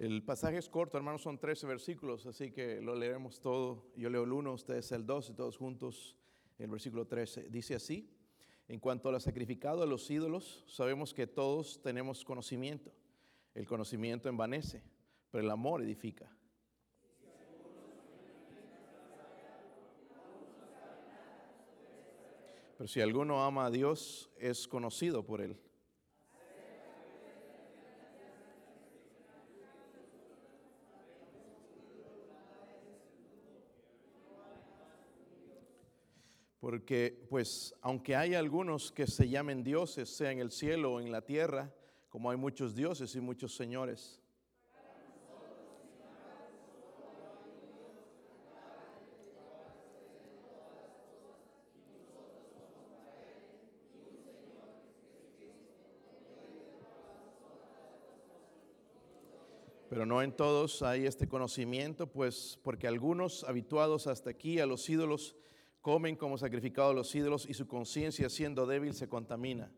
El pasaje es corto, hermanos, son 13 versículos, así que lo leeremos todo. Yo leo el 1, ustedes el 2 y todos juntos el versículo 13. Dice así, en cuanto al sacrificado a los ídolos, sabemos que todos tenemos conocimiento. El conocimiento envanece, pero el amor edifica. Pero si alguno ama a Dios, es conocido por él. Porque, pues, aunque hay algunos que se llamen dioses, sea en el cielo o en la tierra, como hay muchos dioses y muchos señores. Pero no en todos hay este conocimiento, pues porque algunos habituados hasta aquí a los ídolos comen como sacrificado a los ídolos y su conciencia siendo débil se contamina.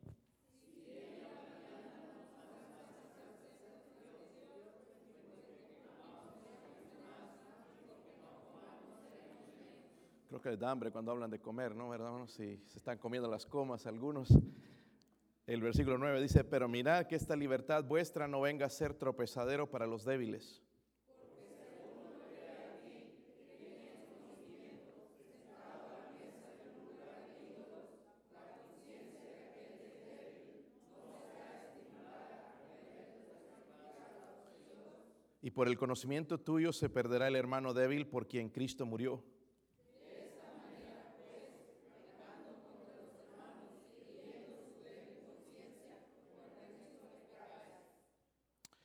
Creo que les da hambre cuando hablan de comer, ¿no? ¿Verdad? Si se están comiendo las comas algunos. El versículo 9 dice, pero mirad que esta libertad vuestra no venga a ser tropezadero para los débiles. Por el conocimiento tuyo se perderá el hermano débil por quien Cristo murió.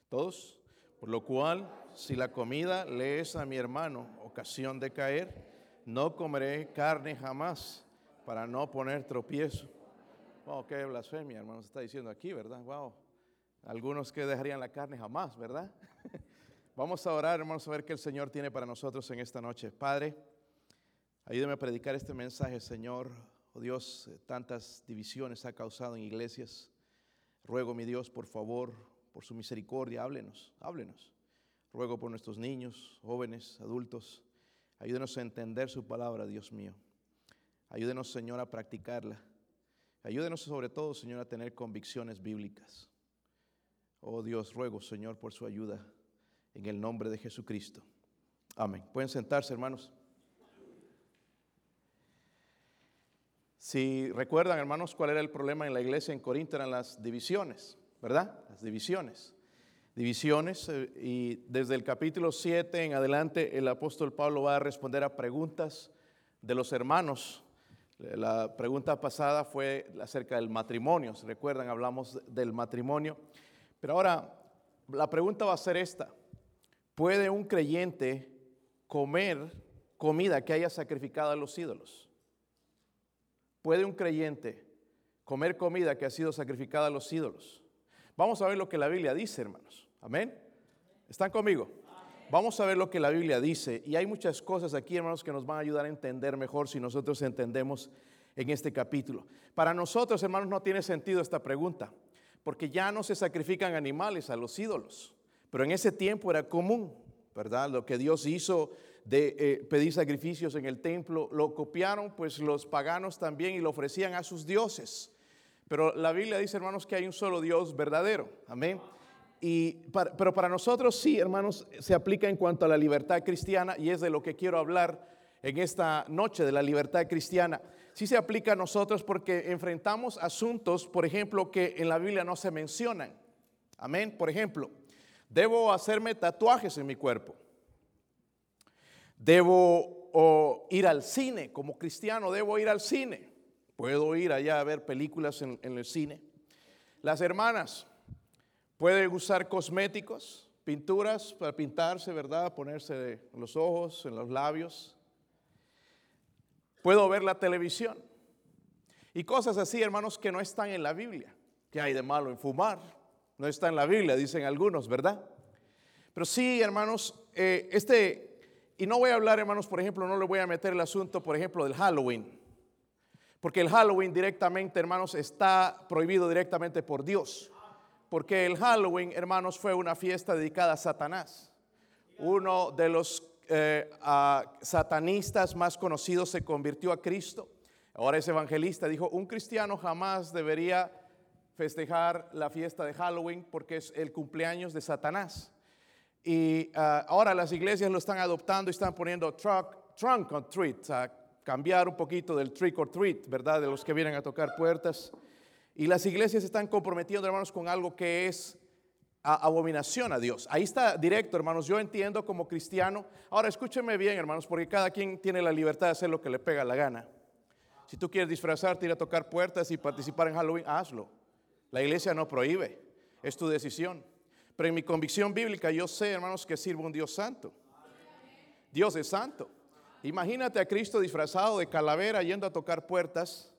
Todos, por lo cual, si la comida le es a mi hermano ocasión de caer, no comeré carne jamás para no poner tropiezo. Wow, qué blasfemia, hermano, se está diciendo aquí, ¿verdad? Wow. Algunos que dejarían la carne jamás, ¿verdad? Vamos a orar, hermanos, a ver qué el Señor tiene para nosotros en esta noche. Padre, ayúdame a predicar este mensaje, Señor. Oh Dios, eh, tantas divisiones ha causado en iglesias. Ruego, mi Dios, por favor, por su misericordia, háblenos, háblenos. Ruego por nuestros niños, jóvenes, adultos. Ayúdenos a entender su palabra, Dios mío. Ayúdenos, Señor, a practicarla. Ayúdenos sobre todo, Señor, a tener convicciones bíblicas. Oh Dios, ruego, Señor, por su ayuda en el nombre de Jesucristo. Amén. Pueden sentarse, hermanos. Si recuerdan, hermanos, cuál era el problema en la iglesia en Corinto, eran las divisiones, ¿verdad? Las divisiones. Divisiones, eh, y desde el capítulo 7 en adelante, el apóstol Pablo va a responder a preguntas de los hermanos. La pregunta pasada fue acerca del matrimonio. Si recuerdan, hablamos del matrimonio. Pero ahora, la pregunta va a ser esta. ¿Puede un creyente comer comida que haya sacrificado a los ídolos? ¿Puede un creyente comer comida que ha sido sacrificada a los ídolos? Vamos a ver lo que la Biblia dice, hermanos. Amén. ¿Están conmigo? Vamos a ver lo que la Biblia dice. Y hay muchas cosas aquí, hermanos, que nos van a ayudar a entender mejor si nosotros entendemos en este capítulo. Para nosotros, hermanos, no tiene sentido esta pregunta, porque ya no se sacrifican animales a los ídolos. Pero en ese tiempo era común, ¿verdad? Lo que Dios hizo de eh, pedir sacrificios en el templo, lo copiaron pues los paganos también y lo ofrecían a sus dioses. Pero la Biblia dice, hermanos, que hay un solo Dios verdadero. Amén. Y pero para nosotros sí, hermanos, se aplica en cuanto a la libertad cristiana y es de lo que quiero hablar en esta noche de la libertad cristiana. Sí se aplica a nosotros porque enfrentamos asuntos, por ejemplo, que en la Biblia no se mencionan. Amén. Por ejemplo, Debo hacerme tatuajes en mi cuerpo. Debo ir al cine, como cristiano debo ir al cine. Puedo ir allá a ver películas en, el cine. Las hermanas pueden usar cosméticos, pinturas para pintarse, ¿verdad? Ponerse en los ojos, en los labios. Puedo ver la televisión. Y cosas así, hermanos, que no están en la Biblia. ¿Qué hay de malo en fumar? No está en la Biblia, dicen algunos, ¿verdad? Pero sí, hermanos, eh, este, y no voy a hablar, hermanos, por ejemplo, no le voy a meter el asunto, por ejemplo, del Halloween. Porque el Halloween directamente, hermanos, está prohibido directamente por Dios. Porque el Halloween, hermanos, fue una fiesta dedicada a Satanás. Uno de los eh, satanistas más conocidos se convirtió a Cristo. Ahora es evangelista. Dijo, un cristiano jamás debería festejar la fiesta de Halloween porque es el cumpleaños de Satanás. Y ah, ahora las iglesias lo están adoptando y están poniendo truck, trunk or treat, a cambiar un poquito del trick or treat, ¿verdad? De los que vienen a tocar puertas. Y las iglesias están comprometiendo, hermanos, con algo que es abominación a Dios. Ahí está directo, hermanos. Yo entiendo como cristiano. Ahora escúcheme bien, hermanos, porque cada quien tiene la libertad de hacer lo que le pega la gana. Si tú quieres disfrazarte, ir a tocar puertas y participar en Halloween, hazlo. La iglesia no prohíbe, es tu decisión. Pero en mi convicción bíblica yo sé, hermanos, que sirvo un Dios santo. Dios es santo. Imagínate a Cristo disfrazado de calavera yendo a tocar puertas.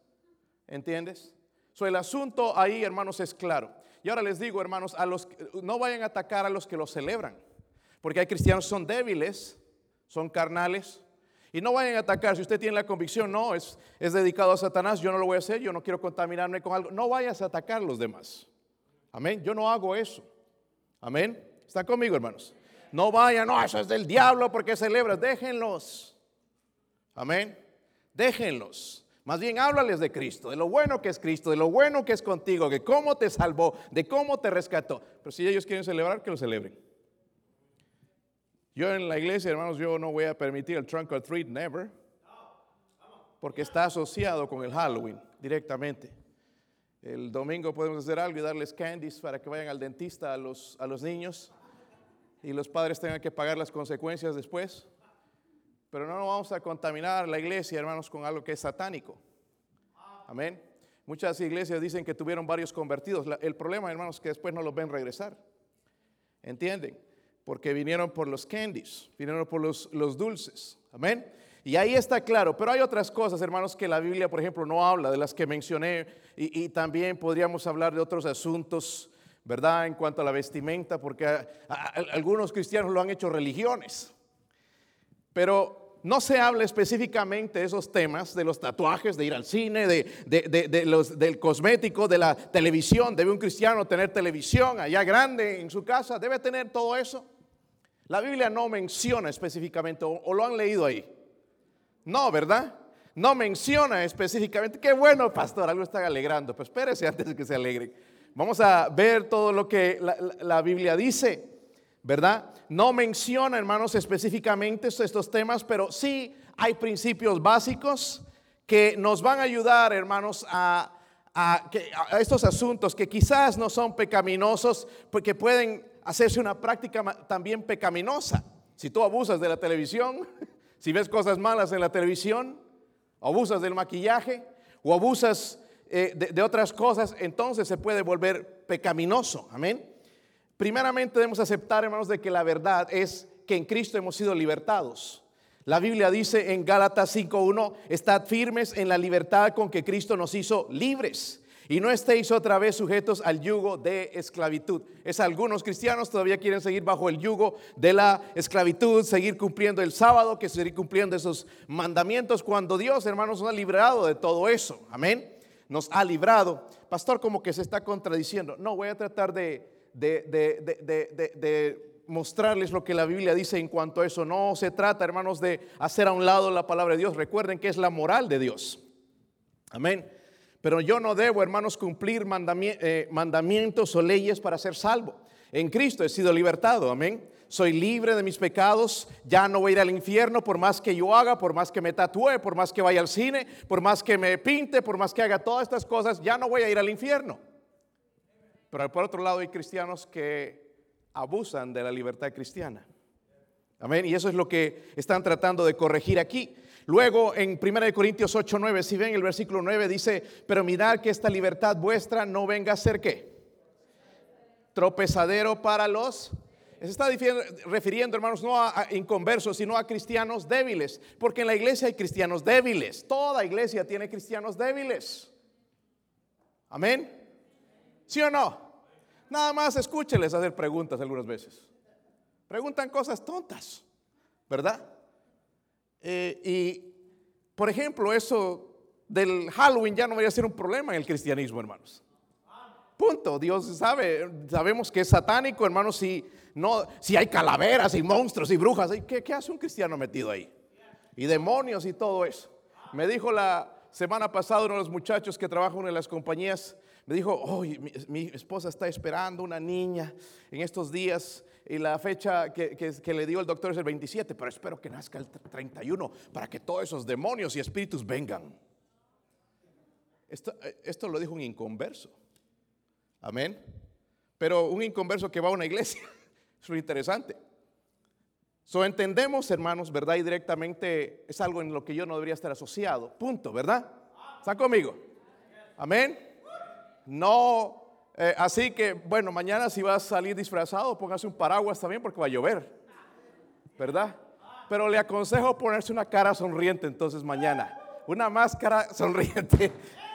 ¿Entiendes? So, el asunto ahí, hermanos, es claro. Y ahora les digo, hermanos, a los no vayan a atacar a los que lo celebran. Porque hay cristianos que son débiles, son carnales. Y no vayan a atacar. Si usted tiene la convicción, no, es, es dedicado a Satanás, yo no lo voy a hacer, yo no quiero contaminarme con algo. No vayas a atacar a los demás. Amén. Yo no hago eso. Amén. ¿Está conmigo, hermanos? No vayan, no, eso es del diablo porque celebras. Déjenlos. Amén. Déjenlos. Más bien háblales de Cristo, de lo bueno que es Cristo, de lo bueno que es contigo, de cómo te salvó, de cómo te rescató. Pero si ellos quieren celebrar, que lo celebren. Yo en la iglesia, hermanos, yo no voy a permitir el trunk or treat, never. Porque está asociado con el Halloween directamente. El domingo podemos hacer algo y darles candies para que vayan al dentista a los, a los niños y los padres tengan que pagar las consecuencias después. Pero no nos vamos a contaminar la iglesia, hermanos, con algo que es satánico. Amén. Muchas iglesias dicen que tuvieron varios convertidos. El problema, hermanos, es que después no los ven regresar. ¿Entienden? Porque vinieron por los candies, vinieron por los, dulces. Amén. Y ahí está claro, pero hay otras cosas, hermanos, que la Biblia, por ejemplo, no habla, de las que mencioné, y, también podríamos hablar de otros asuntos, ¿verdad? En cuanto a la vestimenta, porque algunos cristianos lo han hecho religiones. Pero no se habla específicamente de esos temas, de los tatuajes, de ir al cine, de, del cosmético, de la televisión. ¿Debe un cristiano tener televisión allá grande en su casa? ¿Debe tener todo eso? La Biblia no menciona específicamente, o lo han leído ahí. No, ¿verdad? No menciona específicamente. Qué bueno, pastor, algo está alegrando. Pues espérese antes de que se alegre. Vamos a ver todo lo que la, Biblia dice, ¿verdad? No menciona, hermanos, específicamente estos temas, pero sí hay principios básicos que nos van a ayudar, hermanos, a, a estos asuntos que quizás no son pecaminosos, porque pueden hacerse una práctica también pecaminosa. Si tú abusas de la televisión, si ves cosas malas en la televisión, abusas del maquillaje o abusas eh, de, otras cosas, entonces se puede volver pecaminoso. Amén. Primeramente debemos aceptar, hermanos, de que la verdad es que en Cristo hemos sido libertados. La Biblia dice en Gálatas 5.1, estad firmes en la libertad con que Cristo nos hizo libres y no estéis otra vez sujetos al yugo de esclavitud. Es algunos cristianos todavía quieren seguir bajo el yugo de la esclavitud, seguir cumpliendo el sábado, que seguir cumpliendo esos mandamientos cuando Dios, hermanos, nos ha librado de todo eso. Amén. Nos ha librado. Pastor, como que se está contradiciendo. No, voy a tratar de, de mostrarles lo que la Biblia dice en cuanto a eso. No se trata, hermanos, de hacer a un lado la palabra de Dios. Recuerden que es la moral de Dios. Amén. Pero yo no debo, hermanos, cumplir eh, mandamientos o leyes para ser salvo. En Cristo he sido libertado, amén. Soy libre de mis pecados, ya no voy a ir al infierno por más que yo haga, por más que me tatúe, por más que vaya al cine, por más que me pinte, por más que haga todas estas cosas, ya no voy a ir al infierno. Pero por otro lado hay cristianos que abusan de la libertad cristiana. Amén. Y eso es lo que están tratando de corregir aquí. Luego en 1 Corintios 8, 9, si ven el versículo 9 dice, pero mirad que esta libertad vuestra no venga a ser qué? Tropezadero para los... Se está refiriendo, hermanos, no a, inconversos, sino a cristianos débiles, porque en la iglesia hay cristianos débiles. Toda iglesia tiene cristianos débiles. Amén. ¿Sí o no? Nada más escúcheles hacer preguntas algunas veces. Preguntan cosas tontas, ¿verdad? Eh, y, por ejemplo, eso del Halloween ya no vaya a ser un problema en el cristianismo, hermanos. Punto. Dios sabe, sabemos que es satánico, hermanos, si, no, si hay calaveras y monstruos y brujas. ¿Qué, ¿Qué hace un cristiano metido ahí? Y demonios y todo eso. Me dijo la semana pasada uno de los muchachos que trabaja en una de las compañías, me dijo, oh, mi, esposa está esperando una niña en estos días y la fecha que, que, le dio el doctor es el 27, pero espero que nazca el 31 para que todos esos demonios y espíritus vengan. Esto, esto lo dijo un inconverso. Amén. Pero un inconverso que va a una iglesia, es lo interesante. So entendemos, hermanos, ¿verdad? Y directamente es algo en lo que yo no debería estar asociado. Punto, ¿verdad? ¿Está conmigo? Amén. No, eh, así que, bueno, mañana si vas a salir disfrazado, póngase un paraguas también porque va a llover, ¿verdad? Pero le aconsejo ponerse una cara sonriente entonces mañana, una máscara sonriente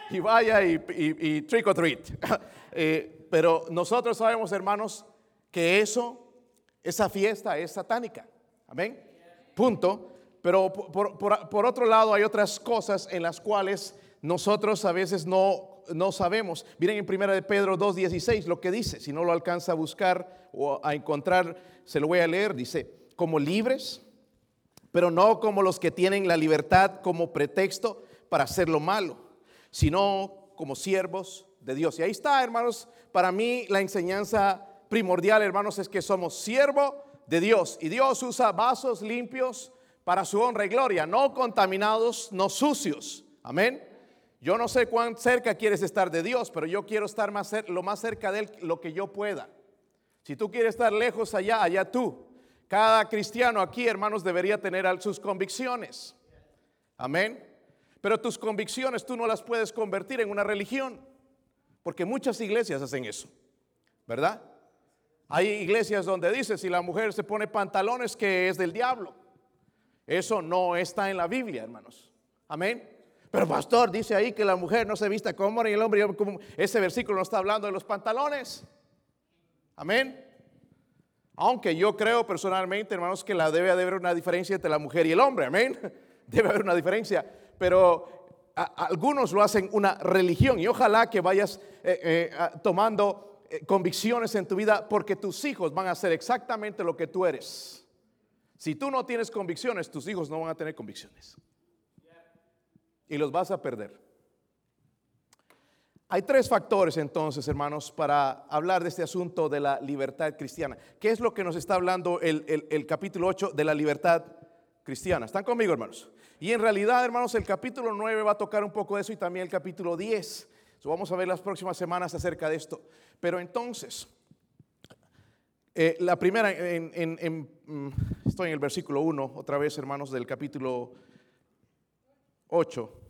y vaya y, trick or treat. Eh, pero nosotros sabemos, hermanos, que eso, esa fiesta es satánica. Amén. Punto. Pero por, otro lado hay otras cosas en las cuales nosotros a veces no, no sabemos. Miren en primera de Pedro 2.16 lo que dice. Si no lo alcanza a buscar o a encontrar, se lo voy a leer. Dice, como libres, pero no como los que tienen la libertad como pretexto para hacer lo malo, sino como siervos de Dios. Y ahí está, hermanos, para mí la enseñanza primordial, hermanos, es que somos siervos de Dios. Y Dios usa vasos limpios para su honra y gloria, no contaminados, no sucios. Amén. Yo no sé cuán cerca quieres estar de Dios, pero yo quiero estar lo más cerca de Él lo que yo pueda. Si tú quieres estar lejos allá, allá tú. Cada cristiano aquí, hermanos, debería tener sus convicciones. Amén. Pero tus convicciones tú no las puedes convertir en una religión, porque muchas iglesias hacen eso, ¿verdad? Hay iglesias donde dice, si la mujer se pone pantalones, que es del diablo. Eso no está en la Biblia, hermanos. Amén. Pero pastor dice ahí que la mujer no se vista como y el hombre ese versículo no está hablando de los pantalones. Amén. Aunque yo creo personalmente, hermanos, que la debe haber una diferencia entre la mujer y el hombre. Amén. Debe haber una diferencia. Pero algunos lo hacen una religión y ojalá que vayas eh, eh, tomando eh, convicciones en tu vida porque tus hijos van a hacer exactamente lo que tú eres. Si tú no tienes convicciones, tus hijos no van a tener convicciones. Y los vas a perder. Hay tres factores entonces, hermanos, para hablar de este asunto de la libertad cristiana. ¿Qué es lo que nos está hablando el, capítulo 8 de la libertad cristiana? ¿Están conmigo, hermanos? Y en realidad, hermanos, el capítulo 9 va a tocar un poco de eso y también el capítulo 10 vamos a ver las próximas semanas acerca de esto. Pero entonces, eh, la primera, mm, estoy en el versículo 1, otra vez hermanos del capítulo 8.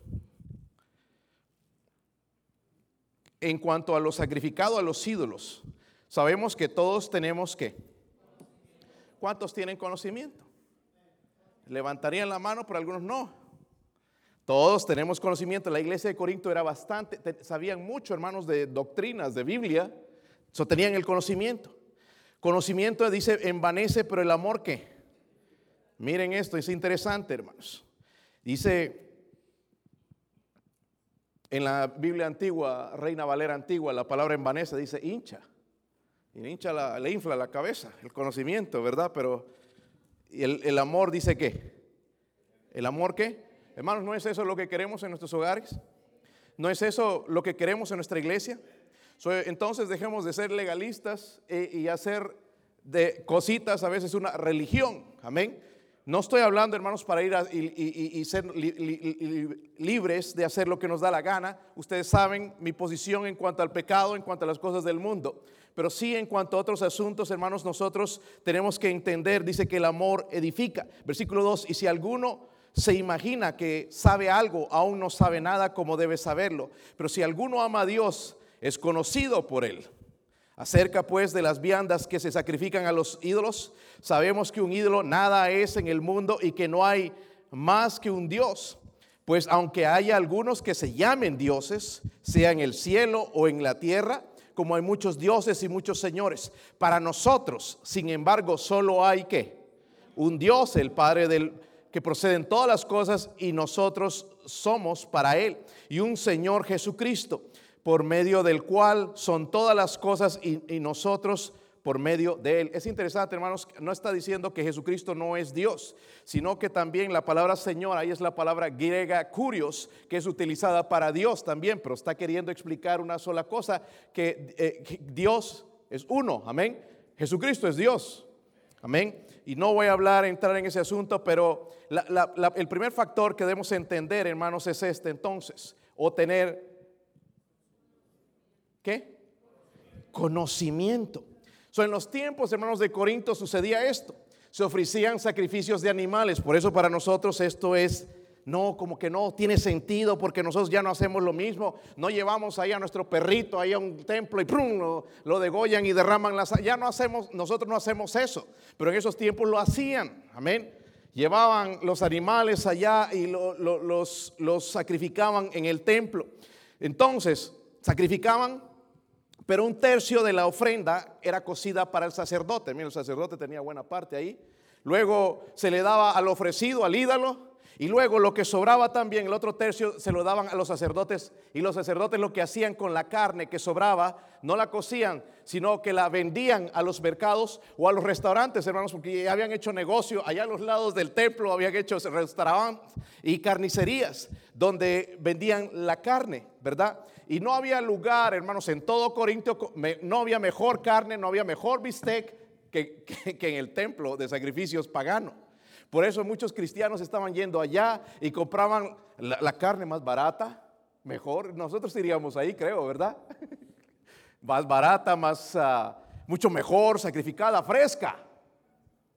En cuanto a lo sacrificado a los ídolos, sabemos que todos tenemos que. ¿Cuántos tienen conocimiento? Levantarían la mano, pero algunos no. Todos tenemos conocimiento. La iglesia de Corinto era bastante, sabían mucho, hermanos, de doctrinas, de Biblia. Eso tenían el conocimiento. Conocimiento dice envanece, pero el amor qué. Miren esto, es interesante, hermanos. Dice en la Biblia antigua, Reina Valera antigua, la palabra envanece dice hincha. Y hincha le infla la cabeza, el conocimiento, ¿verdad? Pero el, el amor dice qué. ¿El amor qué? Hermanos, ¿no es eso lo que queremos en nuestros hogares? ¿No es eso lo que queremos en nuestra iglesia? entonces dejemos de ser legalistas e, y hacer de cositas a veces una religión. Amén. No estoy hablando, hermanos, para ir y, ser libres de hacer lo que nos da la gana. Ustedes saben mi posición en cuanto al pecado, en cuanto a las cosas del mundo. Pero sí en cuanto a otros asuntos, hermanos, nosotros tenemos que entender, dice que el amor edifica. Versículo 2, y si alguno se imagina que sabe algo, aún no sabe nada como debe saberlo. Pero si alguno ama a Dios, es conocido por él. Acerca pues de las viandas que se sacrifican a los ídolos, sabemos que un ídolo nada es en el mundo y que no hay más que un Dios. Pues aunque haya algunos que se llamen dioses, sea en el cielo o en la tierra, como hay muchos dioses y muchos señores, para nosotros, sin embargo, solo hay que un Dios, el Padre del que proceden todas las cosas y nosotros somos para Él. Y un Señor Jesucristo, por medio del cual son todas las cosas y, nosotros por medio de él. Es interesante, hermanos, no está diciendo que Jesucristo no es Dios, sino que también la palabra Señor, ahí es la palabra griega curios, que es utilizada para Dios también, pero está queriendo explicar una sola cosa, que, eh, que Dios es uno, amén. Jesucristo es Dios, amén. Y no voy a hablar, entrar en ese asunto, pero el primer factor que debemos entender, hermanos, es este entonces, o tener, ¿qué? Conocimiento. So, en los tiempos, hermanos de Corinto, sucedía esto. Se ofrecían sacrificios de animales. Por eso para nosotros esto es, no, como que no tiene sentido porque nosotros ya no hacemos lo mismo. No llevamos ahí a nuestro perrito ahí a un templo y ¡prum! Lo, lo degollan y derraman la sa- Ya no hacemos, nosotros no hacemos eso. Pero en esos tiempos lo hacían. Amén. Llevaban los animales allá y lo- lo- los, los sacrificaban en el templo. Entonces, sacrificaban pero un tercio de la ofrenda era cocida para el sacerdote. Mira, el sacerdote tenía buena parte ahí. Luego se le daba al ofrecido, al ídolo. Y luego lo que sobraba también, el otro tercio, se lo daban a los sacerdotes. Y los sacerdotes lo que hacían con la carne que sobraba, no la cocían, sino que la vendían a los mercados o a los restaurantes, hermanos, porque ya habían hecho negocio. Allá a los lados del templo habían hecho restaurantes y carnicerías donde vendían la carne, ¿verdad? Y no había lugar, hermanos, en todo Corinto, co- me- no había mejor carne, no había mejor bistec que, que- en el templo de sacrificios pagano. Por eso muchos cristianos estaban yendo allá y compraban la, la carne más barata, mejor. Nosotros iríamos ahí, creo, ¿verdad? más barata, más, ah, mucho mejor, sacrificada, fresca.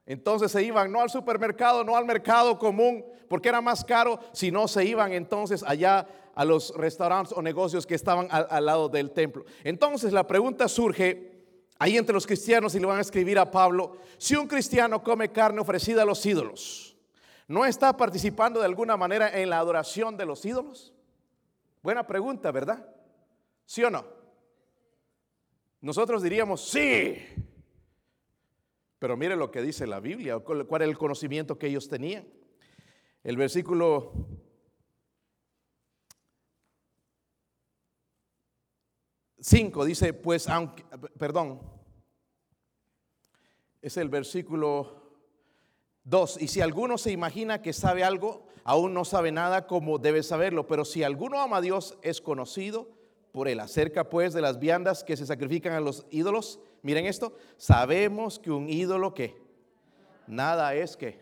Entonces se iban no al supermercado, no al mercado común, porque era más caro, sino se iban entonces allá a los restaurantes o negocios que estaban al, al lado del templo. Entonces la pregunta surge ahí entre los cristianos y le van a escribir a Pablo, si un cristiano come carne ofrecida a los ídolos, ¿no está participando de alguna manera en la adoración de los ídolos? Buena pregunta, ¿verdad? ¿Sí o no? Nosotros diríamos, sí. Pero mire lo que dice la Biblia, cuál era el conocimiento que ellos tenían. El versículo 5 dice, pues aunque, perdón, es el versículo 2, y si alguno se imagina que sabe algo, aún no sabe nada como debe saberlo, pero si alguno ama a Dios, es conocido por él. Acerca pues de las viandas que se sacrifican a los ídolos, miren esto, sabemos que un ídolo que nada es que.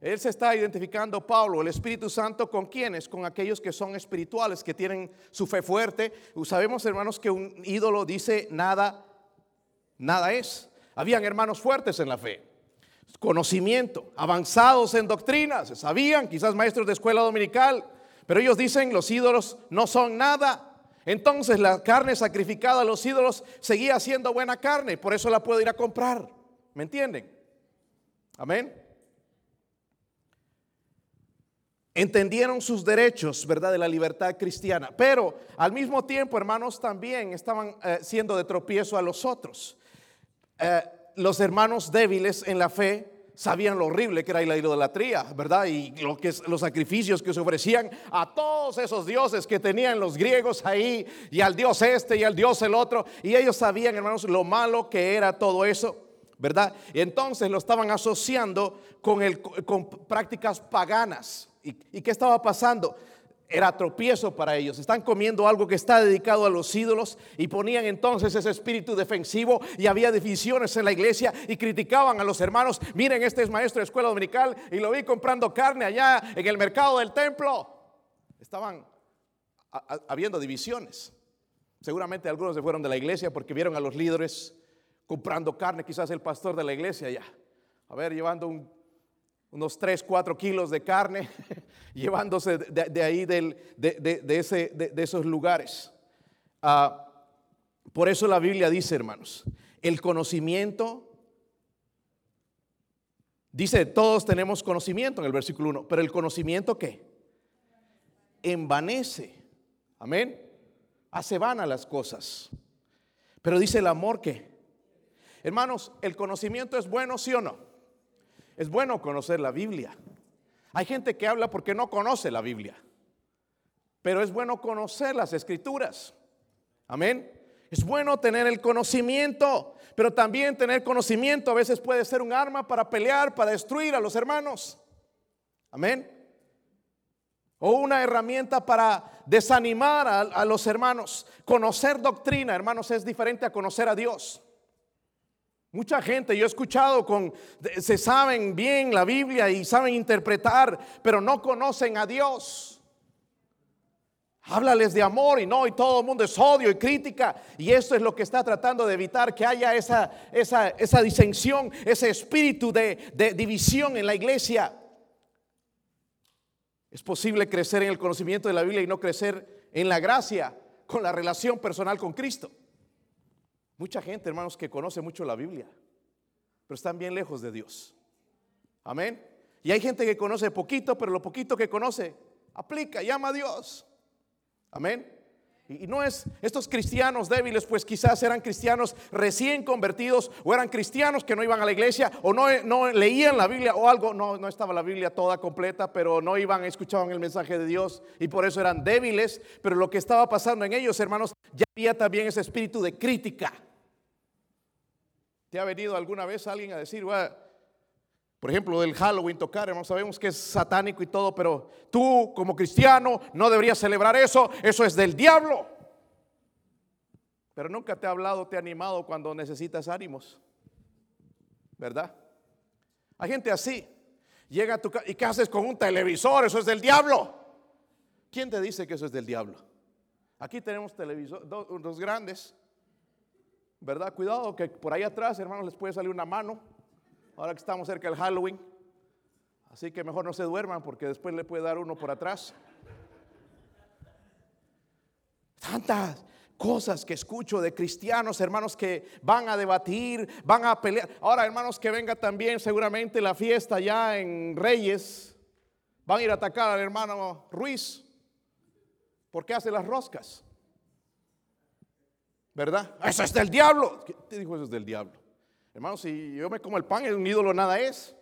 Él se está identificando, Pablo, el Espíritu Santo, ¿con quiénes? Con aquellos que son espirituales, que tienen su fe fuerte. Sabemos, hermanos, que un ídolo dice nada, nada es. Habían hermanos fuertes en la fe, conocimiento, avanzados en doctrinas, sabían, quizás maestros de escuela dominical, pero ellos dicen los ídolos no son nada. Entonces la carne sacrificada a los ídolos seguía siendo buena carne, por eso la puedo ir a comprar. ¿Me entienden? Amén. Entendieron sus derechos, ¿verdad? De la libertad cristiana. Pero al mismo tiempo, hermanos, también estaban eh, siendo de tropiezo a los otros. Eh, los hermanos débiles en la fe sabían lo horrible que era la idolatría, ¿verdad? Y lo que es, los sacrificios que se ofrecían a todos esos dioses que tenían los griegos ahí, y al dios este y al dios el otro. Y ellos sabían, hermanos, lo malo que era todo eso. ¿Verdad? Y entonces lo estaban asociando con, prácticas paganas. ¿Y, ¿Y qué estaba pasando? Era tropiezo para ellos. Están comiendo algo que está dedicado a los ídolos y ponían entonces ese espíritu defensivo y había divisiones en la iglesia y criticaban a los hermanos. Miren, este es maestro de escuela dominical y lo vi comprando carne allá en el mercado del templo. Estaban habiendo divisiones. Seguramente algunos se fueron de la iglesia porque vieron a los líderes comprando carne, quizás el pastor de la iglesia ya. A ver, llevando un, unos 3, 4 kilos de carne, llevándose de, ahí de, de, ese, de, esos lugares. Uh, por eso la Biblia dice, hermanos, el conocimiento, dice, todos tenemos conocimiento en el versículo 1, pero el conocimiento qué? Envanece. Amén. Hace vana las cosas. Pero dice el amor que, hermanos, el conocimiento es bueno, sí o no. Es bueno conocer la Biblia. Hay gente que habla porque no conoce la Biblia. Pero es bueno conocer las escrituras. Amén. Es bueno tener el conocimiento, pero también tener conocimiento a veces puede ser un arma para pelear, para destruir a los hermanos. Amén. O una herramienta para desanimar a, los hermanos. Conocer doctrina, hermanos, es diferente a conocer a Dios. Mucha gente, yo he escuchado con, se saben bien la Biblia y saben interpretar, pero no conocen a Dios. Háblales de amor y no, y todo el mundo es odio y crítica. Y eso es lo que está tratando de evitar que haya esa, esa, esa disensión, ese espíritu de, de división en la iglesia. Es posible crecer en el conocimiento de la Biblia y no crecer en la gracia con la relación personal con Cristo. Mucha gente, hermanos, que conoce mucho la Biblia, pero están bien lejos de Dios. Amén. Y hay gente que conoce poquito, pero lo poquito que conoce, aplica, llama a Dios. Amén. Y no es estos cristianos débiles, pues quizás eran cristianos recién convertidos o eran cristianos que no iban a la iglesia o no, leían la Biblia o algo, no, no estaba la Biblia toda completa, pero no iban, escuchaban el mensaje de Dios y por eso eran débiles. Pero lo que estaba pasando en ellos, hermanos, ya había también ese espíritu de crítica. ¿Te ha venido alguna vez alguien a decir, por ejemplo, del Halloween tocar, hermanos, sabemos que es satánico y todo, pero tú como cristiano no deberías celebrar eso, eso es del diablo. Pero nunca te ha hablado, te ha animado cuando necesitas ánimos, ¿verdad? Hay gente así, llega a tu casa y ¿qué haces con un televisor? Eso es del diablo. ¿Quién te dice que eso es del diablo? Aquí tenemos televisores, dos grandes, ¿verdad? Cuidado que por ahí atrás, hermanos, les puede salir una mano ahora que estamos cerca del Halloween. Así que mejor no se duerman porque después le puede dar uno por atrás. Tantas cosas que escucho de cristianos, hermanos, que van a debatir, van a pelear. Ahora, hermanos, que venga también seguramente la fiesta ya en Reyes. Van a ir a atacar al hermano Ruiz porque hace las roscas. ¿Verdad? Eso es del diablo. ¿Qué te dijo eso es del diablo? Hermano, si yo me como el pan, un ídolo nada es.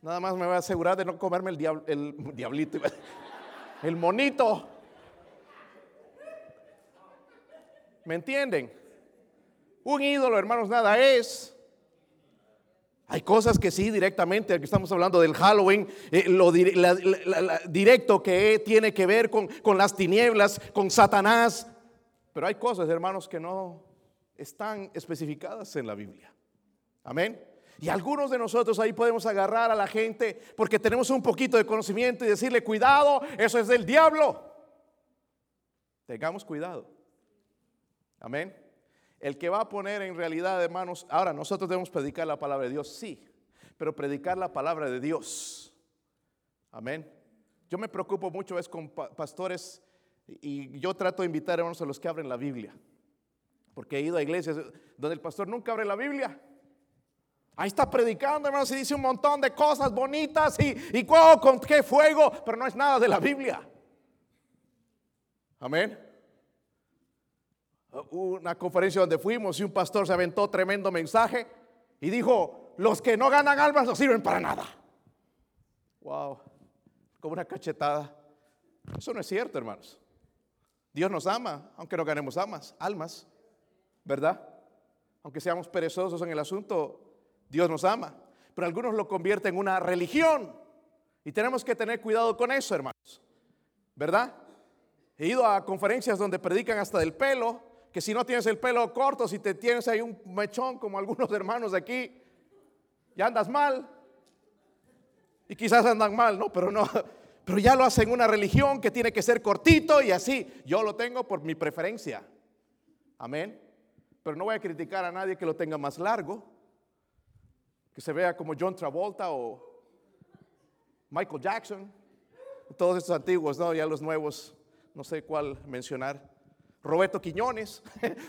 Nada más me voy a asegurar de no comerme el, el diablito, el monito. ¿Me entienden? Un ídolo, hermanos, nada es. Hay cosas que sí, directamente, aquí estamos hablando del Halloween, eh, lo directo que tiene que ver con, con las tinieblas, con Satanás. Pero hay cosas, hermanos, que no están especificadas en la Biblia. Amén. Y algunos de nosotros ahí podemos agarrar a la gente porque tenemos un poquito de conocimiento y decirle, cuidado, eso es del diablo. Tengamos cuidado. Amén. El que va a poner en realidad, hermanos, ahora nosotros debemos predicar la palabra de Dios, sí, pero predicar la palabra de Dios. Amén. Yo me preocupo mucho es con pastores y yo trato de invitar, hermanos, a los que abren la Biblia. Porque he ido a iglesias donde el pastor nunca abre la Biblia. Ahí está predicando, hermanos, y dice un montón de cosas bonitas y, y con qué fuego, pero no es nada de la Biblia. Amén. Una conferencia donde fuimos y un pastor se aventó tremendo mensaje y dijo, los que no ganan almas no sirven para nada. Wow, como una cachetada. Eso no es cierto, hermanos. Dios nos ama, aunque no ganemos almas, almas. ¿verdad? Aunque seamos perezosos en el asunto, Dios nos ama. Pero algunos lo convierten en una religión. Y tenemos que tener cuidado con eso, hermanos. ¿Verdad? He ido a conferencias donde predican hasta del pelo, que si no tienes el pelo corto, si te tienes ahí un mechón como algunos hermanos de aquí, ya andas mal. Y quizás andan mal, ¿no? Pero no, pero ya lo hacen una religión que tiene que ser cortito y así. Yo lo tengo por mi preferencia. Amén. Pero no voy a criticar a nadie que lo tenga más largo, que se vea como John Travolta o Michael Jackson, todos estos antiguos, ¿no? Ya los nuevos, no sé cuál mencionar. Roberto Quiñones.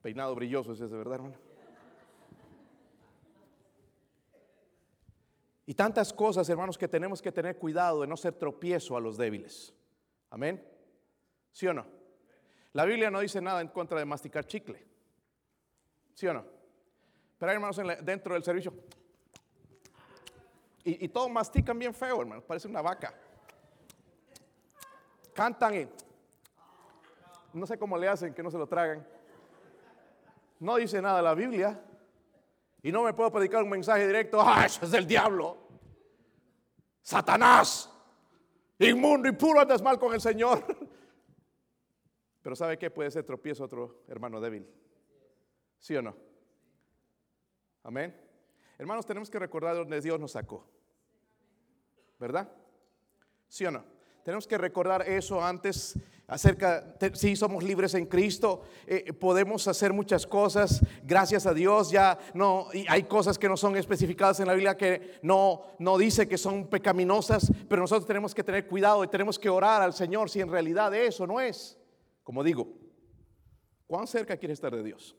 Peinado brilloso ese, ¿verdad, hermano? Y tantas cosas, hermanos, que tenemos que tener cuidado de no ser tropiezo a los débiles. Amén. ¿Sí o no? La Biblia no dice nada en contra de masticar chicle. ¿Sí o no? Pero hay hermanos dentro del servicio. Y, y todos mastican bien feo, hermanos. Parece una vaca. cantan y no sé cómo le hacen que no se lo tragan. No dice nada la Biblia. Y no me puedo predicar un mensaje directo, ah, eso es del diablo. Satanás, inmundo y puro andas mal con el Señor. Pero ¿sabe qué? Puede ser tropiezo otro hermano débil. ¿Sí o no? Amén. Hermanos, tenemos que recordar de donde Dios nos sacó. ¿Verdad? ¿Sí o no? Tenemos que recordar eso antes acerca, si somos libres en Cristo, eh, podemos hacer muchas cosas, gracias a Dios, ya no, y hay cosas que no son especificadas en la Biblia que no, no dice que son pecaminosas, pero nosotros tenemos que tener cuidado y tenemos que orar al Señor si en realidad eso no es. Como digo, ¿cuán cerca quiere estar de Dios?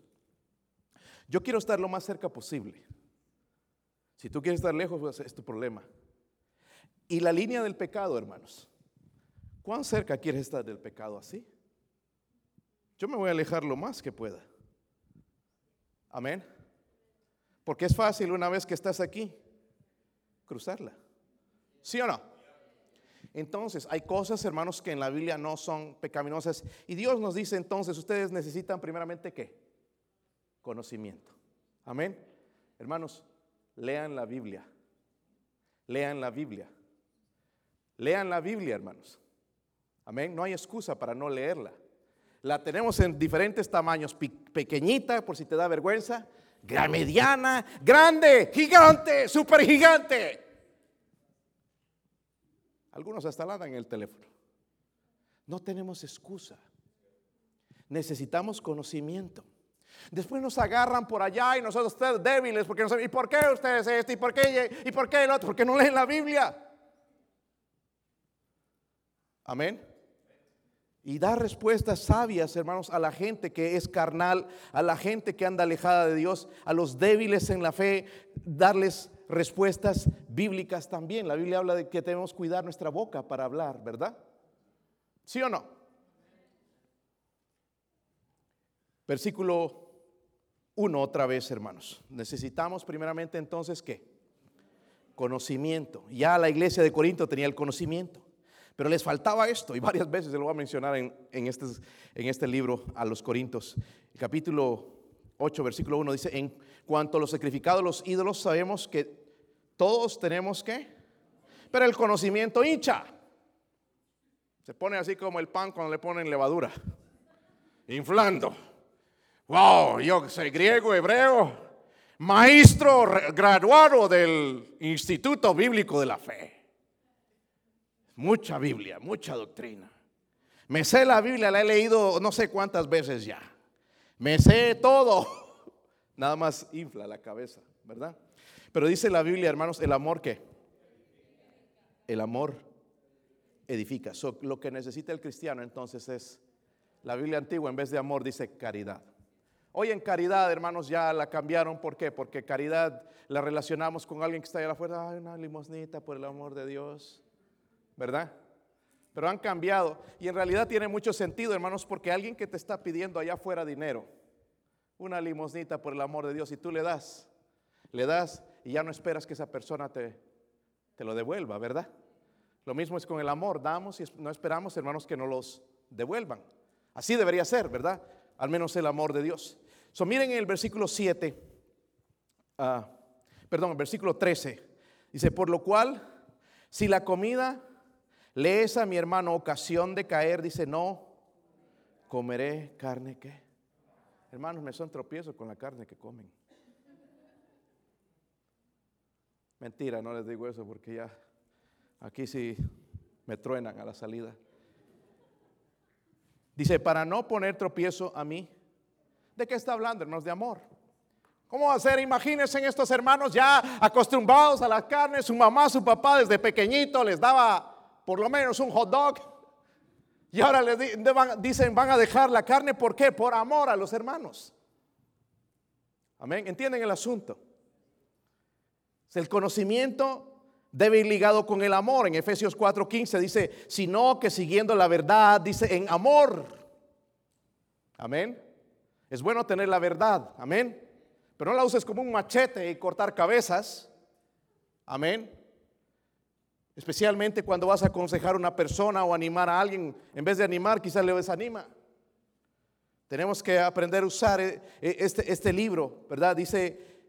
Yo quiero estar lo más cerca posible. Si tú quieres estar lejos, pues es tu problema. Y la línea del pecado, hermanos. ¿Cuán cerca quieres estar del pecado así? Yo me voy a alejar lo más que pueda. Amén. Porque es fácil una vez que estás aquí cruzarla. ¿Sí o no? Entonces, hay cosas, hermanos, que en la Biblia no son pecaminosas. Y Dios nos dice entonces, ustedes necesitan primeramente qué? Conocimiento. Amén. Hermanos, lean la Biblia. Lean la Biblia. Lean la Biblia, hermanos. Amén. No hay excusa para no leerla. La tenemos en diferentes tamaños, pequeñita por si te da vergüenza, mediana, grande, gigante, super gigante. Algunos hasta la dan en el teléfono. No tenemos excusa. Necesitamos conocimiento. Después nos agarran por allá y nosotros ustedes débiles porque no saben, ¿y por qué ustedes esto? ¿Y por qué? ¿Y por qué el otro? Porque no leen la Biblia. Amén y dar respuestas sabias, hermanos, a la gente que es carnal, a la gente que anda alejada de Dios, a los débiles en la fe, darles respuestas bíblicas también. La Biblia habla de que tenemos que cuidar nuestra boca para hablar, ¿verdad? ¿Sí o no? Versículo 1 otra vez, hermanos. Necesitamos primeramente entonces qué? Conocimiento. Ya la iglesia de Corinto tenía el conocimiento. Pero les faltaba esto, y varias veces se lo voy a mencionar en, este, en este libro a los Corintios. Capítulo 8, versículo 1 dice, en cuanto a los sacrificados, los ídolos, sabemos que todos tenemos que, pero el conocimiento hincha. Se pone así como el pan cuando le ponen levadura, inflando. Wow, yo soy griego, hebreo, maestro graduado del Instituto Bíblico de la Fe. Mucha Biblia, mucha doctrina. Me sé la Biblia, la he leído no sé cuántas veces ya. Me sé todo. Nada más infla la cabeza, ¿verdad? Pero dice la Biblia, hermanos, el amor que el amor edifica. lo que necesita el cristiano entonces es la Biblia antigua en vez de amor dice caridad. Hoy en caridad, hermanos, ya la cambiaron. ¿Por qué? Porque caridad la relacionamos con alguien que está allá afuera. Ay, una limosnita por el amor de Dios. ¿Verdad? Pero han cambiado y en realidad tiene mucho sentido, hermanos, porque alguien que te está pidiendo allá afuera dinero, una limosnita por el amor de Dios, y tú le das, le das y ya no esperas que esa persona te, te lo devuelva, ¿verdad? Lo mismo es con el amor, damos y no esperamos, hermanos, que nos los devuelvan. Así debería ser, ¿verdad? Al menos el amor de Dios. Miren en el versículo 7, ah, perdón, el versículo 13, dice, por lo cual, si la comida Lees a mi hermano ocasión de caer, dice, no, comeré carne que. Hermanos, me son tropiezos con la carne que comen. Mentira, no les digo eso porque ya aquí sí me truenan a la salida. Dice, para no poner tropiezo a mí. ¿De qué está hablando, hermanos? De amor. ¿Cómo va a ser? Imagínense en estos hermanos ya acostumbrados a la carne. Su mamá, su papá desde pequeñito les daba por lo menos un hot dog. Y ahora le dicen, van a dejar la carne, ¿por qué? Por amor a los hermanos. Amén, ¿entienden el asunto? El conocimiento debe ir ligado con el amor. En Efesios 4:15 dice, sino que siguiendo la verdad, dice, en amor. Amén. Es bueno tener la verdad, amén. Pero no la uses como un machete y cortar cabezas. Amén. Especialmente cuando vas a aconsejar a una persona o animar a alguien, en vez de animar, quizás le desanima. Tenemos que aprender a usar eh, eh, este, este libro, ¿verdad? Dice,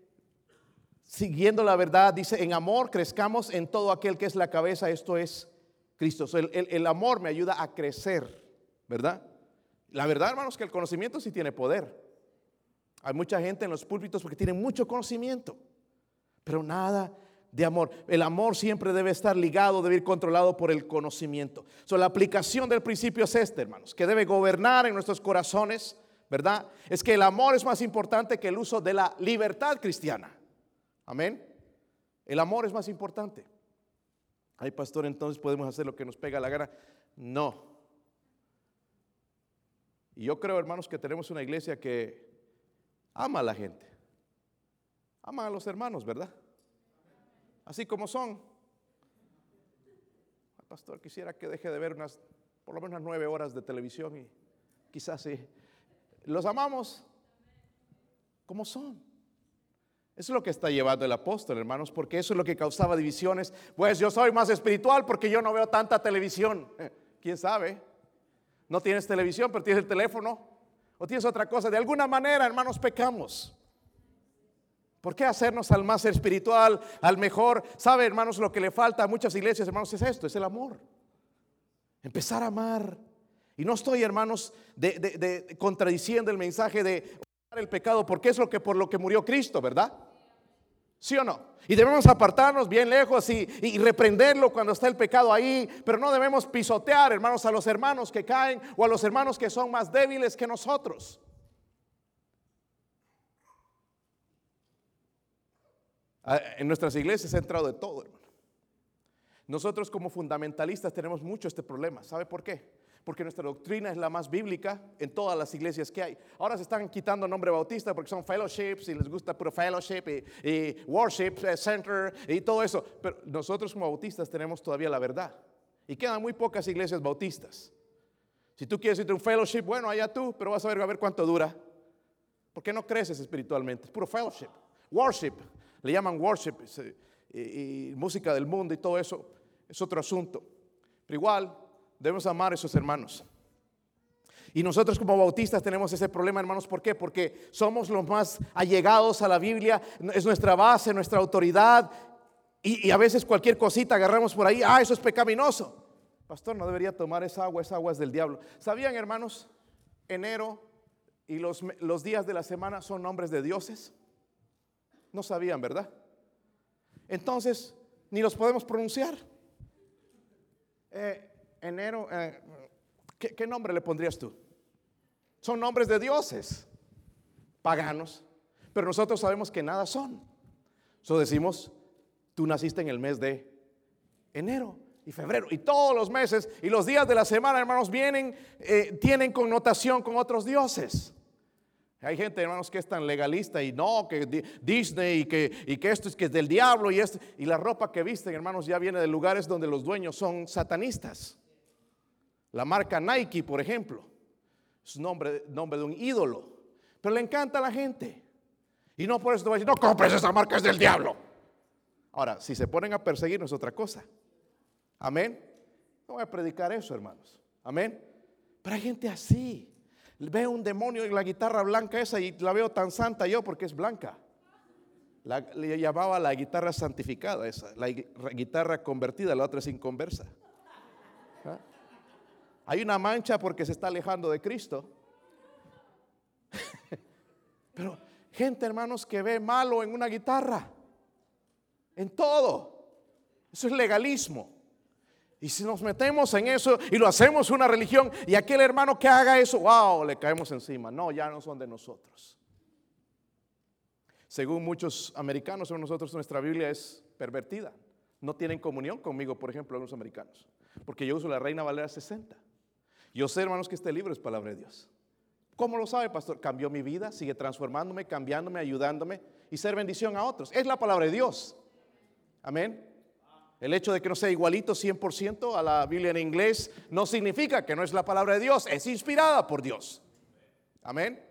siguiendo la verdad, dice, en amor crezcamos en todo aquel que es la cabeza, esto es Cristo. el, el, amor me ayuda a crecer, ¿verdad? La verdad, hermanos, que el conocimiento sí tiene poder. Hay mucha gente en los púlpitos porque tiene mucho conocimiento, pero nada de amor. El amor siempre debe estar ligado, debe ir controlado por el conocimiento. So, la aplicación del principio es este, hermanos, que debe gobernar en nuestros corazones, ¿verdad? Es que el amor es más importante que el uso de la libertad cristiana. Amén. El amor es más importante. Ay, pastor, entonces podemos hacer lo que nos pega la gana. No. Y yo creo, hermanos, que tenemos una iglesia que ama a la gente. Ama a los hermanos, ¿verdad? Así como son. pastor, quisiera que deje de ver unas, por lo menos nueve horas de televisión y quizás sí. Los amamos como son. Eso es lo que está llevando el apóstol, hermanos, porque eso es lo que causaba divisiones. Pues yo soy más espiritual porque yo no veo tanta televisión. ¿Quién sabe? No tienes televisión, pero tienes el teléfono. O tienes otra cosa. De alguna manera, hermanos, pecamos. ¿Por qué hacernos al más espiritual, al mejor? ¿Sabe, hermanos, lo que le falta a muchas iglesias, hermanos, es esto, es el amor. Empezar a amar. Y no estoy, hermanos, de, contradiciendo el mensaje de el pecado, porque es lo que por lo que murió Cristo, ¿verdad? ¿Sí o no? Y debemos apartarnos bien lejos y, y, reprenderlo cuando está el pecado ahí, pero no debemos pisotear, hermanos, a los hermanos que caen o a los hermanos que son más débiles que nosotros. Ah, en nuestras iglesias ha entrado de todo. Nosotros como fundamentalistas tenemos mucho este problema. ¿Sabe por qué? Porque nuestra doctrina es la más bíblica en todas las iglesias que hay. Ahora se están quitando nombre bautista porque son fellowships y les gusta puro fellowship y, y worship eh, center y todo eso. Pero nosotros como bautistas tenemos todavía la verdad. Y quedan muy pocas iglesias bautistas. Si tú quieres irte a un fellowship, bueno, allá tú, pero vas a ver a ver cuánto dura. Porque no creces espiritualmente. Es puro fellowship. Worship le llaman worship y, música del mundo y todo eso, es otro asunto. Pero igual debemos amar a esos hermanos. Y nosotros como bautistas tenemos ese problema, hermanos, ¿por qué? Porque somos los más allegados a la Biblia, es nuestra base, nuestra autoridad, y, y, a veces cualquier cosita agarramos por ahí, ah, eso es pecaminoso. Pastor, no debería tomar esa agua, esa agua es del diablo. ¿Sabían, hermanos? Enero y los, los días de la semana son nombres de dioses. No sabían, ¿verdad? Entonces, ni los podemos pronunciar. Eh, enero, eh, ¿qué, nombre le pondrías tú? Son nombres de dioses, paganos, pero nosotros sabemos que nada son. So decimos, tú naciste en el mes de enero y febrero y todos los meses y los días de la semana, hermanos, vienen, eh, tienen connotación con otros dioses. Hay gente, hermanos, que es tan legalista y no, que Disney y que, y que esto es que es del diablo y, esto, y la ropa que visten, hermanos, ya viene de lugares donde los dueños son satanistas. La marca Nike, por ejemplo, es nombre, nombre de un ídolo, pero le encanta a la gente. Y no por eso te voy a decir, no compres esa marca, es del diablo. Ahora, si se ponen a perseguirnos es otra cosa. Amén. No voy a predicar eso, hermanos. Amén. Pero hay gente así. Veo un demonio en la guitarra blanca esa y la veo tan santa yo porque es blanca. le llamaba la guitarra santificada esa, la guitarra convertida, la otra es inconversa. ¿Ah? Hay una mancha porque se está alejando de Cristo. Pero gente, hermanos, que ve malo en una guitarra, en todo. Eso es legalismo. Y si nos metemos en eso y lo hacemos una religión y aquel hermano que haga eso, wow, le caemos encima. No, ya no son de nosotros. Según muchos americanos, nosotros nuestra Biblia es pervertida. No tienen comunión conmigo, por ejemplo, los americanos. Porque yo uso la Reina Valera 60. Yo sé, hermanos, que este libro es palabra de Dios. ¿Cómo lo sabe, pastor? Cambió mi vida, sigue transformándome, cambiándome, ayudándome y ser bendición a otros. Es la palabra de Dios. Amén. El hecho de que no sea igualito 100% a la Biblia en inglés no significa que no es la palabra de Dios, es inspirada por Dios. Amén.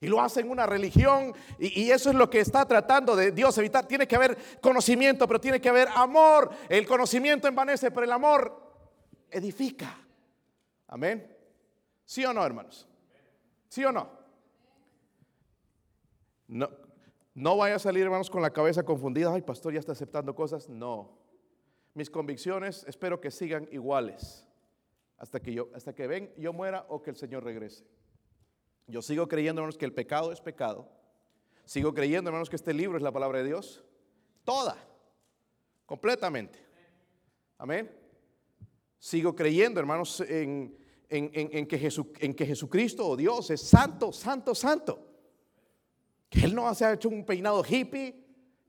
Y lo hacen una religión y, eso es lo que está tratando de Dios evitar. Tiene que haber conocimiento, pero tiene que haber amor. El conocimiento envanece, pero el amor edifica. Amén. ¿Sí o no, hermanos? ¿Sí o no? No, no vaya a salir, hermanos, con la cabeza confundida. Ay, pastor, ya está aceptando cosas. No. Mis convicciones espero que sigan iguales hasta que yo, hasta que ven, yo muera o que el Señor regrese. Yo sigo creyendo, hermanos, que el pecado es pecado. Sigo creyendo, hermanos, que este libro es la palabra de Dios. Toda. Completamente. Amén. Sigo creyendo, hermanos, en, en, que, en que Jesucristo o Dios es santo, santo, santo. Que Él no se ha hecho un peinado hippie,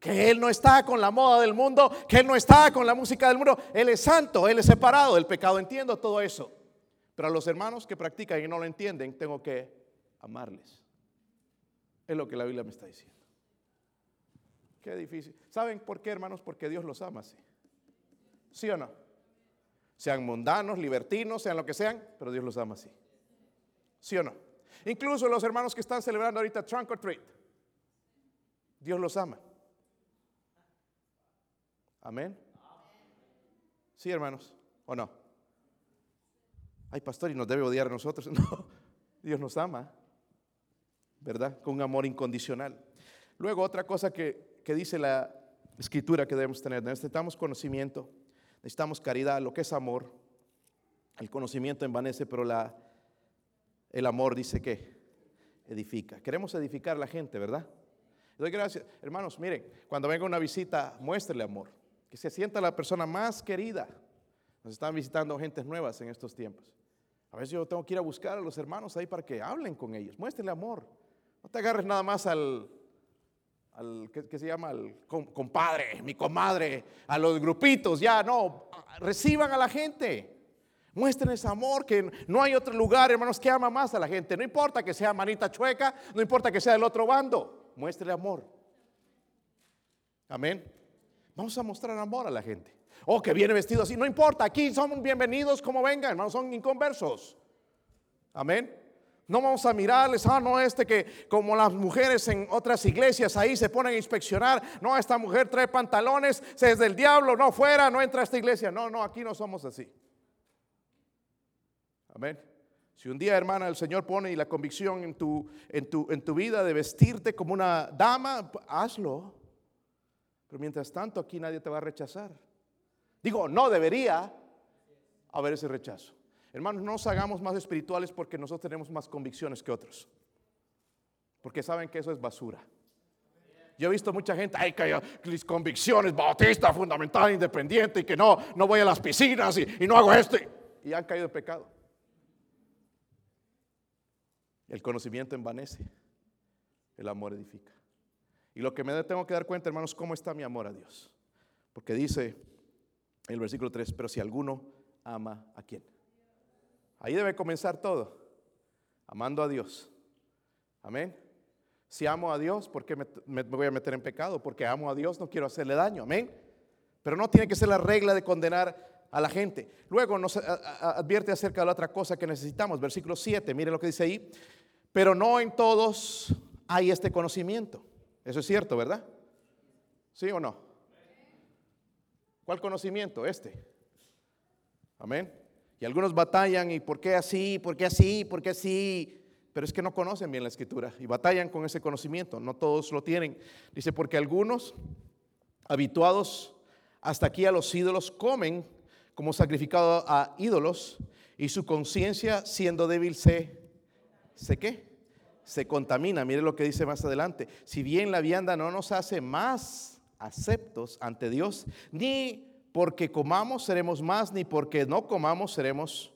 que Él no está con la moda del mundo, que Él no está con la música del mundo. Él es santo, Él es separado del pecado. Entiendo todo eso. Pero a los hermanos que practican y no lo entienden, tengo que amarles. Es lo que la Biblia me está diciendo. Qué difícil. ¿Saben por qué, hermanos? Porque Dios los ama así. ¿Sí o no? Sean mundanos, libertinos, sean lo que sean, pero Dios los ama así. ¿Sí o no? Incluso los hermanos que están celebrando ahorita Trunk or Treat. Dios los ama. Amén. Sí, hermanos, ¿o no? Ay, pastor, y nos debe odiar a nosotros. No, Dios nos ama, ¿verdad? Con un amor incondicional. Luego, otra cosa que, que dice la escritura que debemos tener, necesitamos conocimiento, necesitamos caridad, lo que es amor. El conocimiento envanece, pero la, el amor dice que edifica. Queremos edificar a la gente, ¿verdad? Doy gracias. Hermanos, miren, cuando venga una visita, muéstrele amor. Que se sienta la persona más querida. Nos están visitando gentes nuevas en estos tiempos. A veces yo tengo que ir a buscar a los hermanos ahí para que hablen con ellos. Muéstrele amor. No te agarres nada más al, al ¿qué, se llama? Al compadre, mi comadre, a los grupitos. Ya, no. Reciban a la gente. Muestren ese amor, que no hay otro lugar, hermanos, que ama más a la gente. No importa que sea manita chueca, no importa que sea del otro bando muestre amor. Amén. Vamos a mostrar amor a la gente. Oh, que viene vestido así, no importa, aquí son bienvenidos como vengan, hermanos, son inconversos. Amén. No vamos a mirarles, ah, no, este que como las mujeres en otras iglesias ahí se ponen a inspeccionar, no, esta mujer trae pantalones, es del diablo, no fuera, no entra a esta iglesia. No, no, aquí no somos así. Amén. Si un día, hermana, el Señor pone la convicción en tu, en, tu, en tu vida de vestirte como una dama, hazlo. Pero mientras tanto, aquí nadie te va a rechazar. Digo, no debería haber ese rechazo. Hermanos, no nos hagamos más espirituales porque nosotros tenemos más convicciones que otros. Porque saben que eso es basura. Yo he visto mucha gente, ay, que mis convicciones, bautista, fundamental, independiente, y que no, no voy a las piscinas y, no hago esto. Y han caído en pecado. El conocimiento envanece, el amor edifica. Y lo que me tengo que dar cuenta, hermanos, cómo está mi amor a Dios. Porque dice el versículo 3, pero si alguno ama a quién. Ahí debe comenzar todo, amando a Dios. Amén. Si amo a Dios, ¿por qué me, voy a meter en pecado? Porque amo a Dios, no quiero hacerle daño. Amén. Pero no tiene que ser la regla de condenar a la gente. Luego nos advierte acerca de la otra cosa que necesitamos. Versículo 7, mire lo que dice ahí pero no en todos hay este conocimiento. Eso es cierto, ¿verdad? ¿Sí o no? ¿Cuál conocimiento? Este. Amén. Y algunos batallan y ¿por qué así? ¿Por qué así? ¿Por qué así? Pero es que no conocen bien la escritura y batallan con ese conocimiento. No todos lo tienen. Dice, porque algunos, habituados hasta aquí a los ídolos, comen como sacrificado a ídolos y su conciencia siendo débil se ¿se qué? Se contamina. Mire lo que dice más adelante. Si bien la vianda no nos hace más aceptos ante Dios, ni porque comamos seremos más, ni porque no comamos seremos.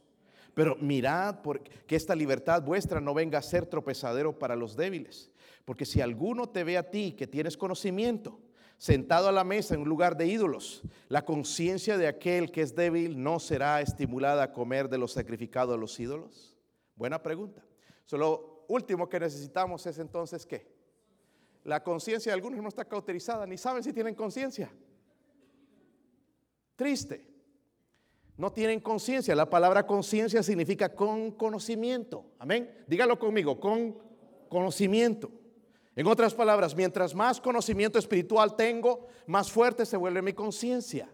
Pero mirad que esta libertad vuestra no venga a ser tropezadero para los débiles. Porque si alguno te ve a ti que tienes conocimiento, sentado a la mesa en un lugar de ídolos, la conciencia de aquel que es débil no será estimulada a comer de lo sacrificado a los ídolos. Buena pregunta. Lo último que necesitamos es entonces qué? La conciencia de algunos no está cauterizada, ni saben si tienen conciencia. Triste. No tienen conciencia. La palabra conciencia significa con conocimiento. Amén. Dígalo conmigo, con Conocimiento. En otras palabras, mientras más conocimiento espiritual tengo, más fuerte se vuelve mi conciencia.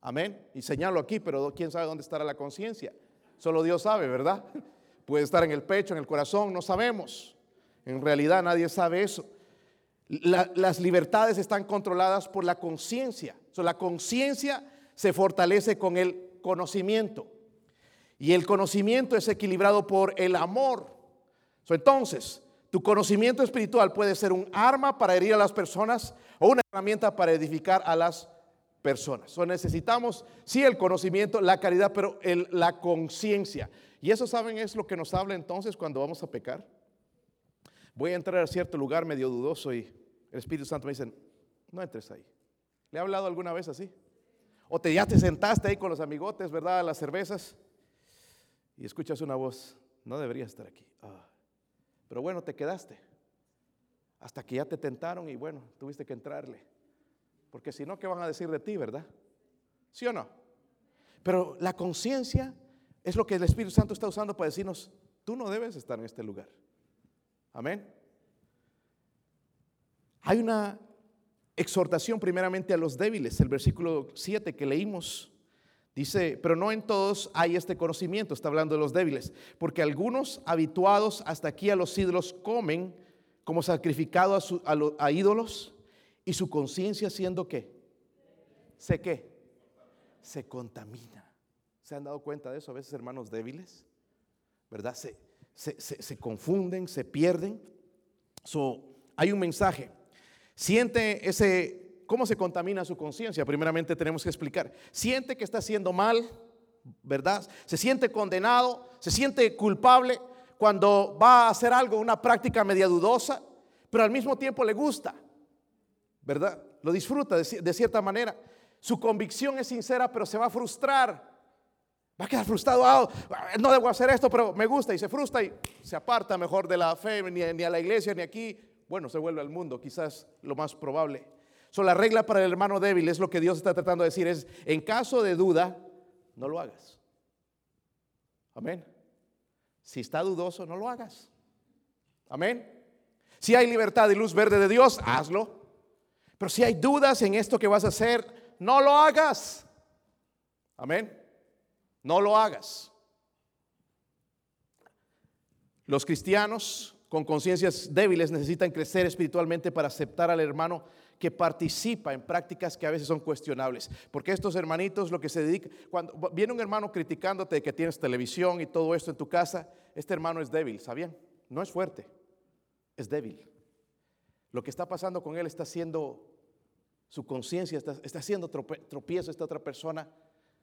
Amén. Y señalo aquí, pero quién sabe dónde estará la conciencia. Solo Dios sabe, ¿verdad? Puede estar en el pecho, en el corazón, no sabemos. En realidad nadie sabe eso. las libertades están controladas por la conciencia. la conciencia se fortalece con el conocimiento. Y el conocimiento es equilibrado por el amor. entonces, tu conocimiento espiritual puede ser un arma para herir a las personas o una herramienta para edificar a las personas. necesitamos, sí, el conocimiento, la caridad, pero la conciencia. Y eso, ¿saben? Es lo que nos habla entonces cuando vamos a pecar. Voy a entrar a cierto lugar medio dudoso y el Espíritu Santo me dice, no entres ahí. ¿Le ha hablado alguna vez así? O te, ya te sentaste ahí con los amigotes, ¿verdad? Las cervezas. Y escuchas una voz, no deberías estar aquí. Ah. Pero bueno, te quedaste. Hasta que ya te tentaron y bueno, tuviste que entrarle. Porque si no, ¿qué van a decir de ti, verdad? ¿Sí o no? Pero la conciencia es lo que el Espíritu Santo está usando para decirnos, tú no debes estar en este lugar. Amén. Hay una exhortación primeramente a los débiles, el versículo 7 que leímos. Dice, pero no en todos hay este conocimiento, está hablando de los débiles, porque algunos habituados hasta aquí a los ídolos comen como sacrificado a, a ídolos y su conciencia siendo qué? ¿Se qué? Se contamina. ¿Se han dado cuenta de eso a veces, hermanos débiles? ¿Verdad? Se, se, confunden, se pierden. So, hay un mensaje. Siente ese, ¿cómo se contamina su conciencia? Primeramente tenemos que explicar. Siente que está haciendo mal, ¿verdad? Se siente condenado, se siente culpable cuando va a hacer algo, una práctica media dudosa, pero al mismo tiempo le gusta, ¿verdad? Lo disfruta de cierta manera. Su convicción es sincera, pero se va a frustrar Va a quedar frustrado, ah, no debo hacer esto, pero me gusta y se frustra y se aparta mejor de la fe, ni, a la iglesia, ni aquí. Bueno, se vuelve al mundo, quizás lo más probable. So, la regla para el hermano débil es lo que Dios está tratando de decir, es en caso de duda, no lo hagas. Amén. Si está dudoso, no lo hagas. Amén. Si hay libertad y luz verde de Dios, hazlo. Pero si hay dudas en esto que vas a hacer, no lo hagas. Amén. No lo hagas. Los cristianos con conciencias débiles necesitan crecer espiritualmente para aceptar al hermano que participa en prácticas que a veces son cuestionables. Porque estos hermanitos lo que se dedican, cuando viene un hermano criticándote de que tienes televisión y todo esto en tu casa, este hermano es débil, ¿sabían? No es fuerte, es débil. Lo que está pasando con él está haciendo, su conciencia está, está haciendo tropiezo a esta otra persona,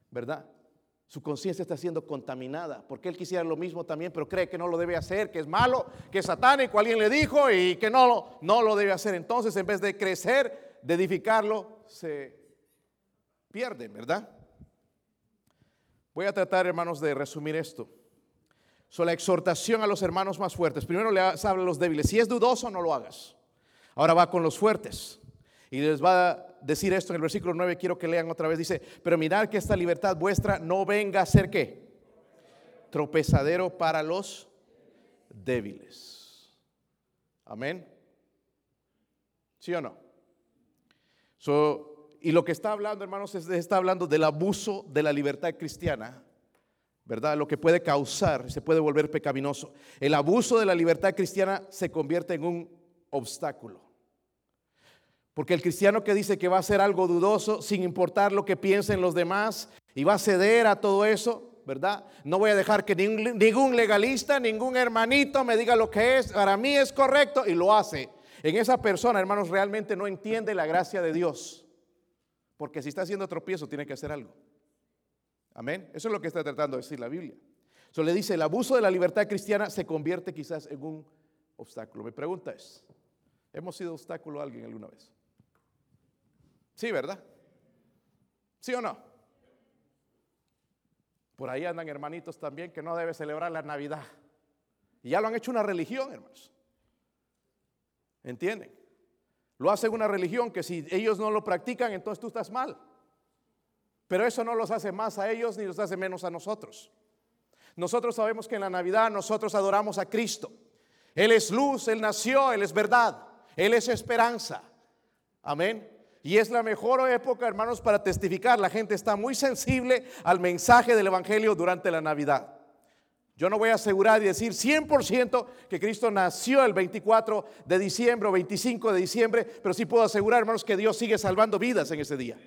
¿verdad? Su conciencia está siendo contaminada, porque él quisiera lo mismo también, pero cree que no lo debe hacer, que es malo, que es satánico, alguien le dijo y que no, no lo debe hacer. Entonces, en vez de crecer, de edificarlo, se pierde, ¿verdad? Voy a tratar, hermanos, de resumir esto. La exhortación a los hermanos más fuertes. Primero le habla a los débiles. Si es dudoso, no lo hagas. Ahora va con los fuertes. Y les va a decir esto en el versículo 9, quiero que lean otra vez. Dice, pero mirad que esta libertad vuestra no venga a ser qué? Tropezadero para los débiles. Amén. ¿Sí o no? y lo que está hablando, hermanos, es, está hablando del abuso de la libertad cristiana, ¿verdad? Lo que puede causar, se puede volver pecaminoso. El abuso de la libertad cristiana se convierte en un obstáculo. Porque el cristiano que dice que va a hacer algo dudoso sin importar lo que piensen los demás y va a ceder a todo eso, ¿verdad? No voy a dejar que ningún, legalista, ningún hermanito me diga lo que es, para mí es correcto y lo hace. En esa persona, hermanos, realmente no entiende la gracia de Dios. Porque si está haciendo tropiezo, tiene que hacer algo. Amén. Eso es lo que está tratando de decir la Biblia. Eso le dice, el abuso de la libertad cristiana se convierte quizás en un obstáculo. Mi pregunta es, ¿hemos sido obstáculo a alguien alguna vez? Sí, ¿verdad? ¿Sí o no? Por ahí andan hermanitos también que no debe celebrar la Navidad. Y ya lo han hecho una religión, hermanos. ¿Entienden? Lo hacen una religión que si ellos no lo practican, entonces tú estás mal. Pero eso no los hace más a ellos ni los hace menos a nosotros. Nosotros sabemos que en la Navidad nosotros adoramos a Cristo. Él es luz, Él nació, Él es verdad, Él es esperanza. Amén. Y es la mejor época, hermanos, para testificar. La gente está muy sensible al mensaje del Evangelio durante la Navidad. Yo no voy a asegurar y decir 100% que Cristo nació el 24 de diciembre o 25 de diciembre, pero sí puedo asegurar, hermanos, que Dios sigue salvando vidas en ese día.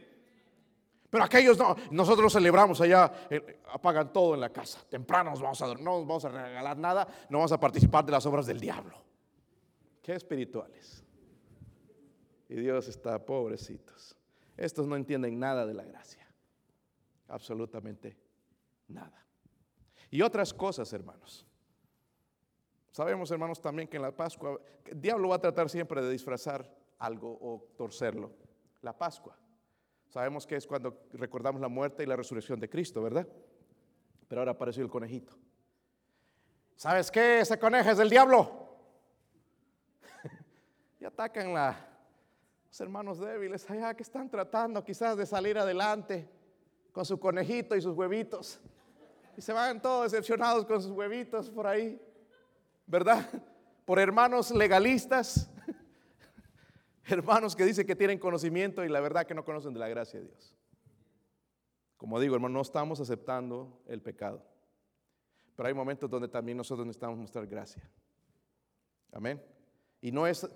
Pero aquellos no, nosotros celebramos allá, eh, apagan todo en la casa. Temprano nos vamos a no nos vamos a regalar nada, no vamos a participar de las obras del diablo. Qué espirituales. Y Dios está, pobrecitos. Estos no entienden nada de la gracia. Absolutamente nada. Y otras cosas, hermanos. Sabemos, hermanos, también que en la Pascua, el diablo va a tratar siempre de disfrazar algo o torcerlo. La Pascua. Sabemos que es cuando recordamos la muerte y la resurrección de Cristo, ¿verdad? Pero ahora apareció el conejito. ¿Sabes qué? Ese conejo es del diablo. y atacan la, hermanos débiles allá que están tratando quizás de salir adelante con su conejito y sus huevitos. Y se van todos decepcionados con sus huevitos por ahí, ¿verdad? Por hermanos legalistas, hermanos que dicen que tienen conocimiento y la verdad que no conocen de la gracia de Dios. Como digo, hermano, no estamos aceptando el pecado. Pero hay momentos donde también nosotros necesitamos mostrar gracia. Amén. Y no es,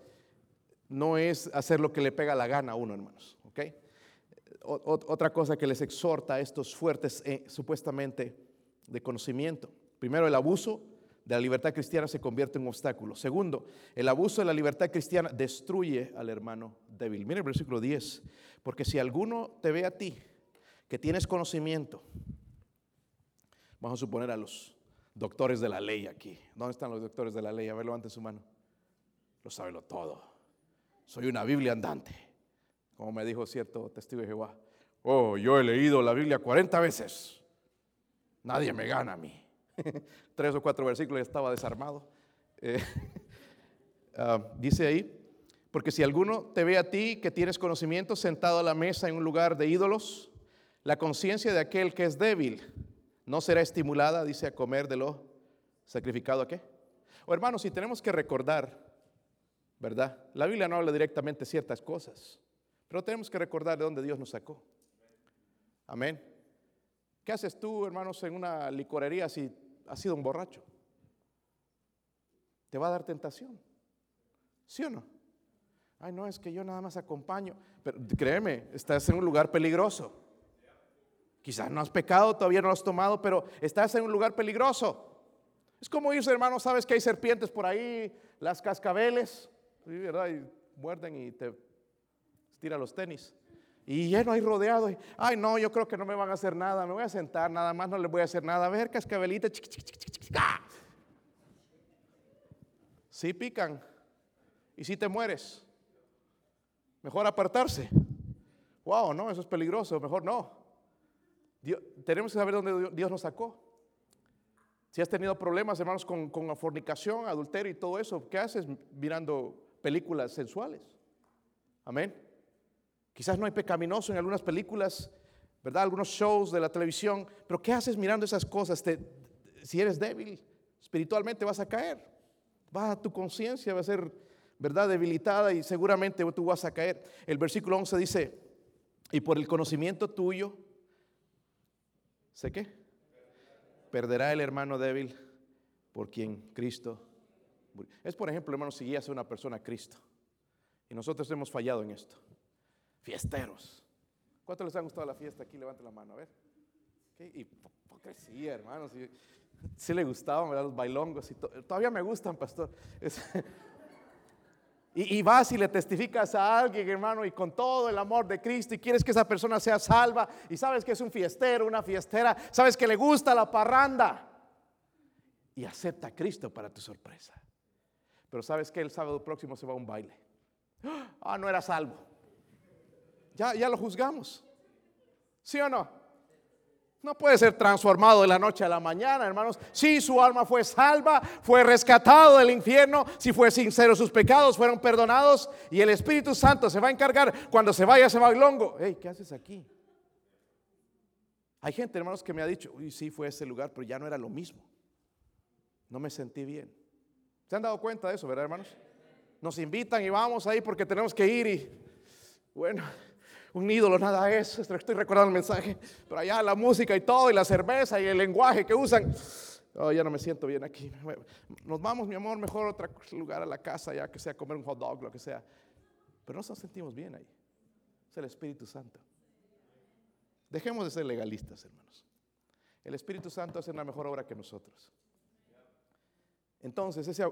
no es hacer lo que le pega la gana a uno, hermanos. ¿ok? otra cosa que les exhorta a estos fuertes, eh, supuestamente, de conocimiento. Primero, el abuso de la libertad cristiana se convierte en un obstáculo. Segundo, el abuso de la libertad cristiana destruye al hermano débil. Mira el versículo 10. Porque si alguno te ve a ti que tienes conocimiento, vamos a suponer a los doctores de la ley aquí. ¿Dónde están los doctores de la ley? A ver, levante su mano. Lo sabe lo todo. Soy una Biblia andante. Como me dijo cierto testigo de Jehová. Oh, yo he leído la Biblia 40 veces. Nadie me gana a mí. Tres o cuatro versículos y estaba desarmado. Eh, ah, dice ahí, porque si alguno te ve a ti que tienes conocimiento sentado a la mesa en un lugar de ídolos, la conciencia de aquel que es débil no será estimulada, dice, a comer de lo sacrificado a qué. O hermanos, si tenemos que recordar, ¿verdad? La Biblia no habla directamente ciertas cosas, pero tenemos que recordar de dónde Dios nos sacó. Amén. ¿Qué haces tú, hermanos, en una licorería si has sido un borracho? Te va a dar tentación. ¿Sí o no? Ay, no, es que yo nada más acompaño. Pero créeme, estás en un lugar peligroso. Quizás no has pecado, todavía no lo has tomado, pero estás en un lugar peligroso. Es como irse, hermano, sabes que hay serpientes por ahí, las cascabeles, ¿verdad? Y muerden y te tira los tenis y lleno ahí rodeado. Ay, no, yo creo que no me van a hacer nada. Me voy a sentar, nada más no les voy a hacer nada. A ver, cascabelita. ¡ah! Sí pican. Y si te mueres. Mejor apartarse. Wow, no, eso es peligroso. Mejor no. tenemos que saber dónde Dios nos sacó. Si has tenido problemas, hermanos, con, con fornicación, adulterio y todo eso, ¿qué haces mirando películas sensuales? Amén. Quizás no hay pecaminoso en algunas películas, ¿verdad? Algunos shows de la televisión, pero ¿qué haces mirando esas cosas? si eres débil, espiritualmente vas a caer. Va tu conciencia va a ser, ¿verdad? Debilitada y seguramente tú vas a caer. El versículo 11 dice, y por el conocimiento tuyo, ¿sé qué? Perderá el hermano débil por quien Cristo Es por ejemplo, hermano, si guías a una persona a Cristo. Y nosotros hemos fallado en esto fiesteros. ¿Cuántos les ha gustado la fiesta? Aquí levanten la mano, a ver. ¿Qué hipocresía, hermanos. Si, le gustaban los bailongos y todavía me gustan, pastor. y, y, vas y le testificas a alguien, hermano, y con todo el amor de Cristo, y quieres que esa persona sea salva, y sabes que es un fiestero, una fiestera, sabes que le gusta la parranda, y acepta a Cristo para tu sorpresa. Pero sabes que el sábado próximo se va a un baile. Ah, no era salvo ya, lo juzgamos. ¿Sí o no? No puede ser transformado de la noche a la mañana, hermanos. Si su alma fue salva, fue rescatado del infierno, si fue sincero, sus pecados fueron perdonados y el Espíritu Santo se va a encargar cuando se vaya ese bailongo. Hey, ¿qué haces aquí? Hay gente, hermanos, que me ha dicho, uy, sí, fue ese lugar, pero ya no era lo mismo. No me sentí bien. ¿Se han dado cuenta de eso, verdad, hermanos? Nos invitan y vamos ahí porque tenemos que ir y, bueno, un ídolo nada es. Estoy recordando el mensaje, pero allá la música y todo, y la cerveza y el lenguaje que usan. Oh, ya no me siento bien aquí. Nos vamos, mi amor, mejor a otro lugar a la casa, ya que sea comer un hot dog, lo que sea. Pero no nos sentimos bien ahí. Es el Espíritu Santo. Dejemos de ser legalistas, hermanos. El Espíritu Santo hace una mejor obra que nosotros. Entonces, ese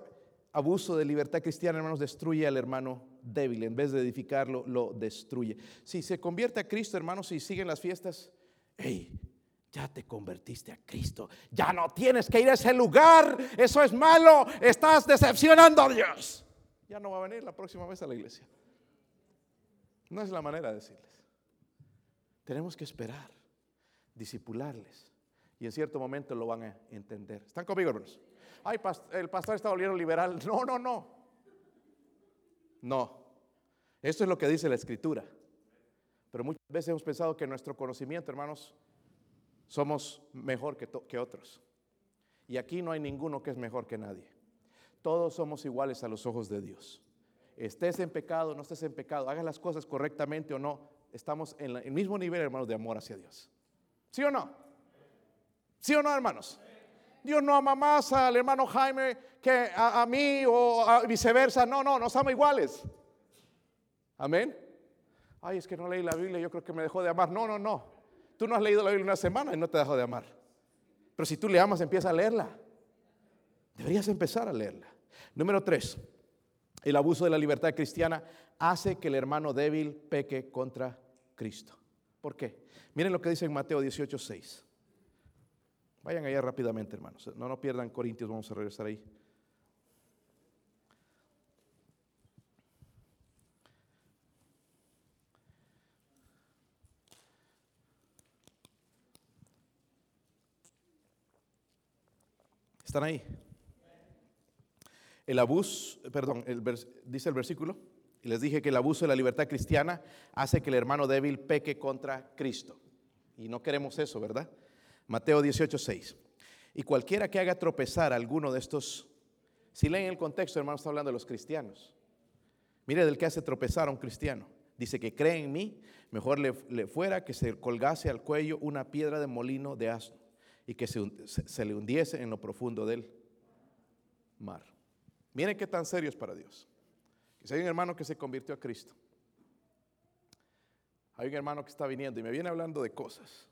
abuso de libertad cristiana, hermanos, destruye al hermano débil. En vez de edificarlo, lo destruye. Si se convierte a Cristo, hermanos, y siguen las fiestas, hey, ya te convertiste a Cristo. Ya no tienes que ir a ese lugar. Eso es malo. Estás decepcionando a Dios. Ya no va a venir la próxima vez a la iglesia. No es la manera de decirles. Tenemos que esperar, disipularles. Y en cierto momento lo van a entender. ¿Están conmigo, hermanos? Ay, el pastor está volviendo liberal. No, no, no. No. Esto es lo que dice la escritura. Pero muchas veces hemos pensado que nuestro conocimiento, hermanos, somos mejor que, que otros. Y aquí no hay ninguno que es mejor que nadie. Todos somos iguales a los ojos de Dios. Estés en pecado, no estés en pecado, hagas las cosas correctamente o no, estamos en el mismo nivel, hermanos, de amor hacia Dios. ¿Sí o no? ¿Sí o no, hermanos? Dios no ama más al hermano Jaime que a, mí o viceversa. No, no, nos ama iguales. Amén. Ay, es que no leí la Biblia, yo creo que me dejó de amar. No, no, no. Tú no has leído la Biblia una semana y no te dejó de amar. Pero si tú le amas, empieza a leerla. Deberías empezar a leerla. Número tres, el abuso de la libertad cristiana hace que el hermano débil peque contra Cristo. ¿Por qué? Miren lo que dice en Mateo 18, 6. Vayan allá rápidamente, hermanos. No nos pierdan Corintios, vamos a regresar ahí. ¿Están ahí? El abuso, perdón, dice el versículo, y les dije que el abuso de la libertad cristiana hace que el hermano débil peque contra Cristo. Y no queremos eso, ¿verdad? Mateo 18, 6. Y cualquiera que haga tropezar a alguno de estos, si leen el contexto, hermano, está hablando de los cristianos. Mire del que hace tropezar a un cristiano. Dice que cree en mí, mejor le, fuera que se colgase al cuello una piedra de molino de asno y que se, se le hundiese en lo profundo del mar. Miren qué tan serio es para Dios. Que si hay un hermano que se convirtió a Cristo, hay un hermano que está viniendo y me viene hablando de cosas.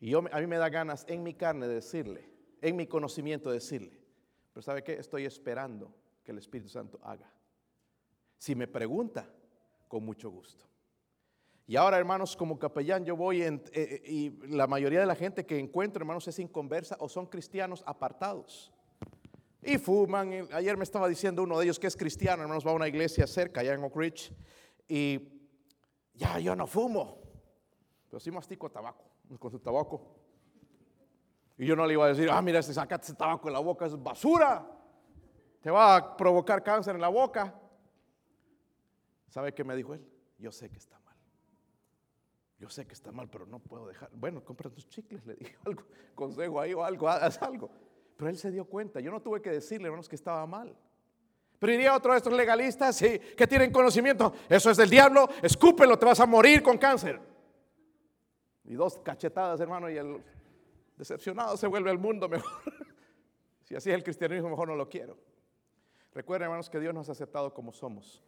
Y yo, a mí me da ganas en mi carne de decirle, en mi conocimiento de decirle, pero ¿sabe qué? Estoy esperando que el Espíritu Santo haga. Si me pregunta, con mucho gusto. Y ahora, hermanos, como capellán, yo voy en, eh, eh, y la mayoría de la gente que encuentro, hermanos, es inconversa o son cristianos apartados. Y fuman. Ayer me estaba diciendo uno de ellos que es cristiano, hermanos, va a una iglesia cerca, allá en Oak Ridge. Y ya yo no fumo, pero sí mastico tabaco, con su tabaco. Y yo no le iba a decir, ah, mira, este, sacaste ese tabaco en la boca, es basura. Te va a provocar cáncer en la boca. ¿Sabe qué me dijo él? Yo sé que está mal. Yo sé que está mal, pero no puedo dejar. Bueno, compra tus chicles, le dije algo, consejo ahí o algo, haz algo. Pero él se dio cuenta. Yo no tuve que decirle, hermanos, que estaba mal. Pero iría otro de estos legalistas sí, que tienen conocimiento. Eso es del diablo, escúpelo, te vas a morir con cáncer. Y dos cachetadas, hermano, y el decepcionado se vuelve al mundo mejor. si así es el cristianismo, mejor no lo quiero. Recuerden, hermanos, que Dios nos ha aceptado como somos.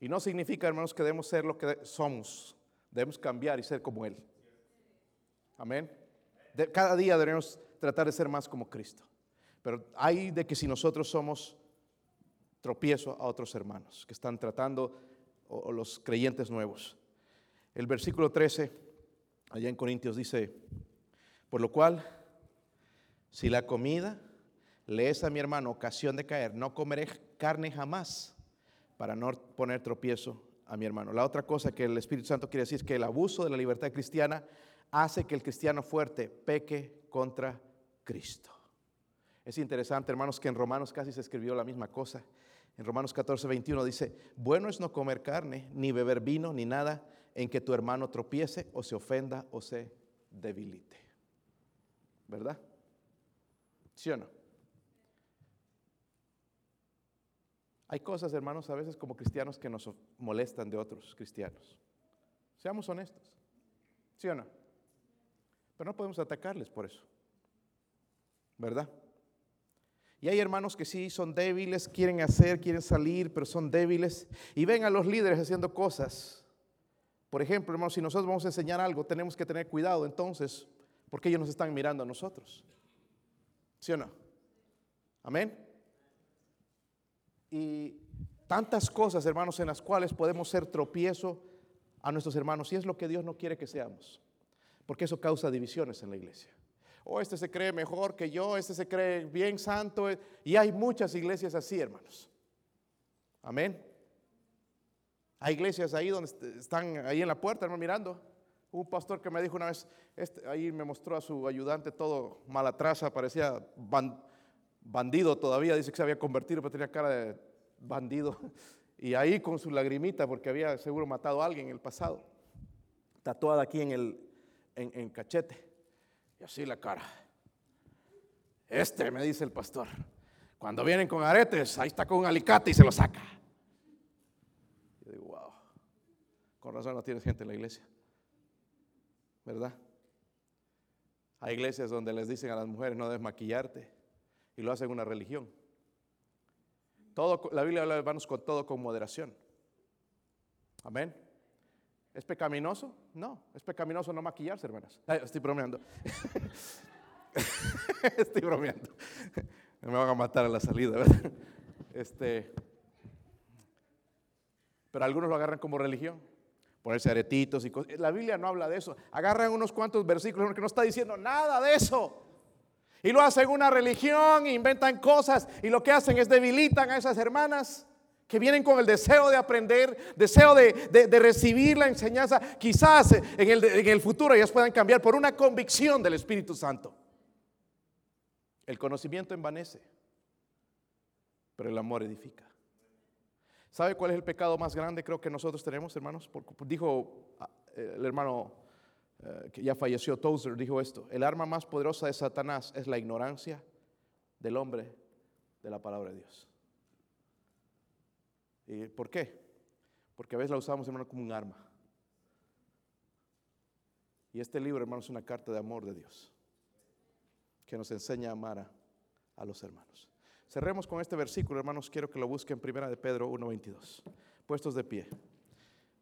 Y no significa, hermanos, que debemos ser lo que somos. Debemos cambiar y ser como Él. Amén. cada día debemos tratar de ser más como Cristo. Pero hay de que si nosotros somos tropiezo a otros hermanos que están tratando, o, los creyentes nuevos. El versículo 13, allá en Corintios dice, por lo cual, si la comida le es a mi hermano ocasión de caer, no comeré carne jamás para no poner tropiezo a mi hermano. La otra cosa que el Espíritu Santo quiere decir es que el abuso de la libertad cristiana hace que el cristiano fuerte peque contra Cristo. Es interesante, hermanos, que en Romanos casi se escribió la misma cosa. En Romanos 14, 21 dice, bueno es no comer carne, ni beber vino, ni nada en que tu hermano tropiece o se ofenda o se debilite. ¿Verdad? ¿Sí o no? Hay cosas, hermanos, a veces como cristianos que nos molestan de otros cristianos. Seamos honestos. ¿Sí o no? Pero no podemos atacarles por eso. ¿Verdad? Y hay hermanos que sí son débiles, quieren hacer, quieren salir, pero son débiles. Y ven a los líderes haciendo cosas. Por ejemplo, hermanos, si nosotros vamos a enseñar algo, tenemos que tener cuidado entonces, porque ellos nos están mirando a nosotros. ¿Sí o no? Amén. Y tantas cosas, hermanos, en las cuales podemos ser tropiezo a nuestros hermanos. Y es lo que Dios no quiere que seamos. Porque eso causa divisiones en la iglesia. O este se cree mejor que yo, este se cree bien santo. Y hay muchas iglesias así, hermanos. Amén. Hay iglesias ahí donde están ahí en la puerta, hermano, mirando. Un pastor que me dijo una vez, este, ahí me mostró a su ayudante todo malatraza, parecía bandido todavía, dice que se había convertido, pero tenía cara de bandido. Y ahí con su lagrimita, porque había seguro matado a alguien en el pasado, tatuada aquí en el cachete. Y así la cara. Este, me dice el pastor, cuando vienen con aretes, ahí está con un alicate y se lo saca. Yo digo, wow, con razón no tienes gente en la iglesia, ¿verdad? Hay iglesias donde les dicen a las mujeres no debes maquillarte y lo hacen una religión. Todo, la Biblia habla de hermanos con todo con moderación. Amén. ¿Es pecaminoso? No, es pecaminoso no maquillarse, hermanas. estoy bromeando. estoy bromeando. Me van a matar a la salida, ¿verdad? Este, pero algunos lo agarran como religión. Ponerse aretitos y cosas. La Biblia no habla de eso. Agarran unos cuantos versículos que no está diciendo nada de eso. Y lo hacen una religión, inventan cosas y lo que hacen es debilitan a esas hermanas que vienen con el deseo de aprender, deseo de, recibir la enseñanza. Quizás en el, en el futuro ellas puedan cambiar por una convicción del Espíritu Santo. El conocimiento envanece, pero el amor edifica. ¿Sabe cuál es el pecado más grande creo que nosotros tenemos, hermanos? dijo ah, el hermano eh, que ya falleció, Tozer, dijo esto, el arma más poderosa de Satanás es la ignorancia del hombre de la palabra de Dios. ¿Y por qué? Porque a veces la usamos, hermano, como un arma. Y este libro, hermano, es una carta de amor de Dios que nos enseña a amar a, los hermanos. Cerremos con este versículo, hermanos. Quiero que lo busquen, Primera de Pedro 1.22. Puestos de pie.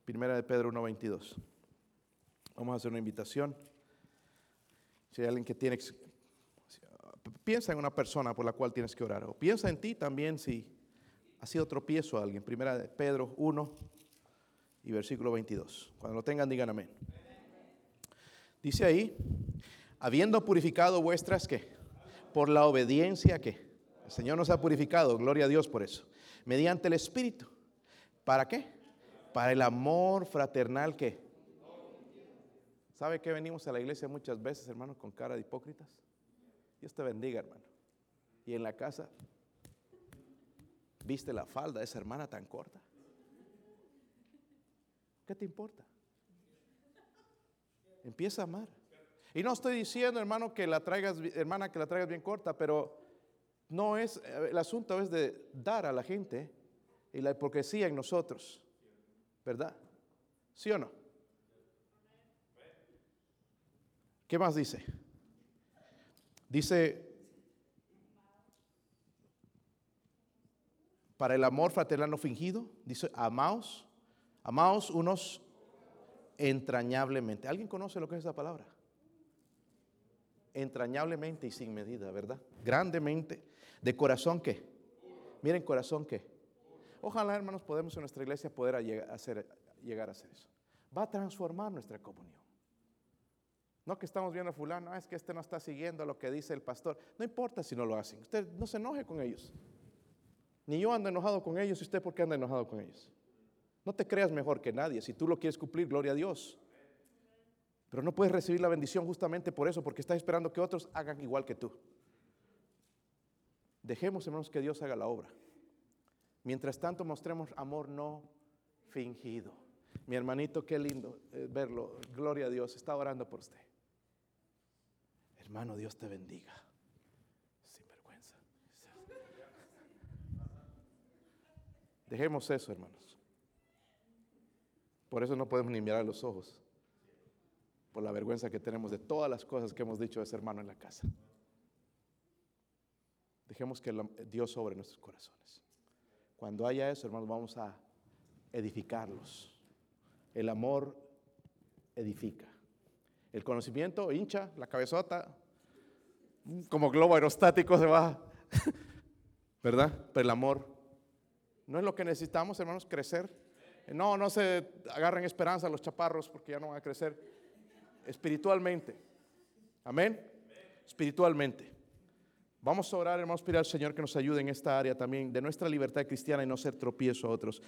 Primera de Pedro 1.22. Vamos a hacer una invitación. Si hay alguien que tiene, piensa en una persona por la cual tienes que orar, o piensa en ti también si ha sido tropiezo a alguien. Primera de Pedro 1 y versículo 22. Cuando lo tengan, digan amén. Dice ahí, habiendo purificado vuestras que, por la obediencia que, el Señor nos ha purificado, gloria a Dios por eso, mediante el Espíritu. ¿Para qué? Para el amor fraternal que ¿Sabe que venimos a la iglesia muchas veces, hermanos, con cara de hipócritas? Dios te bendiga, hermano. Y en la casa, ¿viste la falda de esa hermana tan corta? ¿Qué te importa? Empieza a amar. Y no estoy diciendo, hermano, que la traigas, hermana, que la traigas bien corta, pero no es, el asunto es de dar a la gente y la hipocresía en nosotros, ¿verdad? ¿Sí o no? ¿Qué más dice? Dice, para el amor fraternal fingido, dice, amaos, amaos unos entrañablemente. ¿Alguien conoce lo que es esa palabra? Entrañablemente y sin medida, ¿verdad? Grandemente. ¿De corazón qué? Miren, corazón qué. Ojalá, hermanos, podemos en nuestra iglesia poder hacer, llegar a hacer eso. Va a transformar nuestra comunión. No que estamos viendo a fulano, ah, es que este no está siguiendo lo que dice el pastor. No importa si no lo hacen. Usted no se enoje con ellos. Ni yo ando enojado con ellos y usted por qué anda enojado con ellos. No te creas mejor que nadie. Si tú lo quieres cumplir, gloria a Dios. Pero no puedes recibir la bendición justamente por eso, porque estás esperando que otros hagan igual que tú. Dejemos, hermanos, que Dios haga la obra. Mientras tanto, mostremos amor no fingido. Mi hermanito, qué lindo eh, verlo. Gloria a Dios. Está orando por usted. Hermano, Dios te bendiga. Sin vergüenza. Dejemos eso, hermanos. Por eso no podemos ni mirar los ojos, por la vergüenza que tenemos de todas las cosas que hemos dicho de ese hermano en la casa. Dejemos que Dios sobre nuestros corazones. Cuando haya eso, hermanos, vamos a edificarlos. El amor edifica. El conocimiento hincha la cabezota, como globo aerostático se va, ¿verdad? Pero el amor no es lo que necesitamos, hermanos, crecer. No, no se agarren esperanza los chaparros porque ya no van a crecer espiritualmente. Amén. Espiritualmente. Vamos a orar, hermanos, pedir al Señor que nos ayude en esta área también de nuestra libertad cristiana y no ser tropiezo a otros.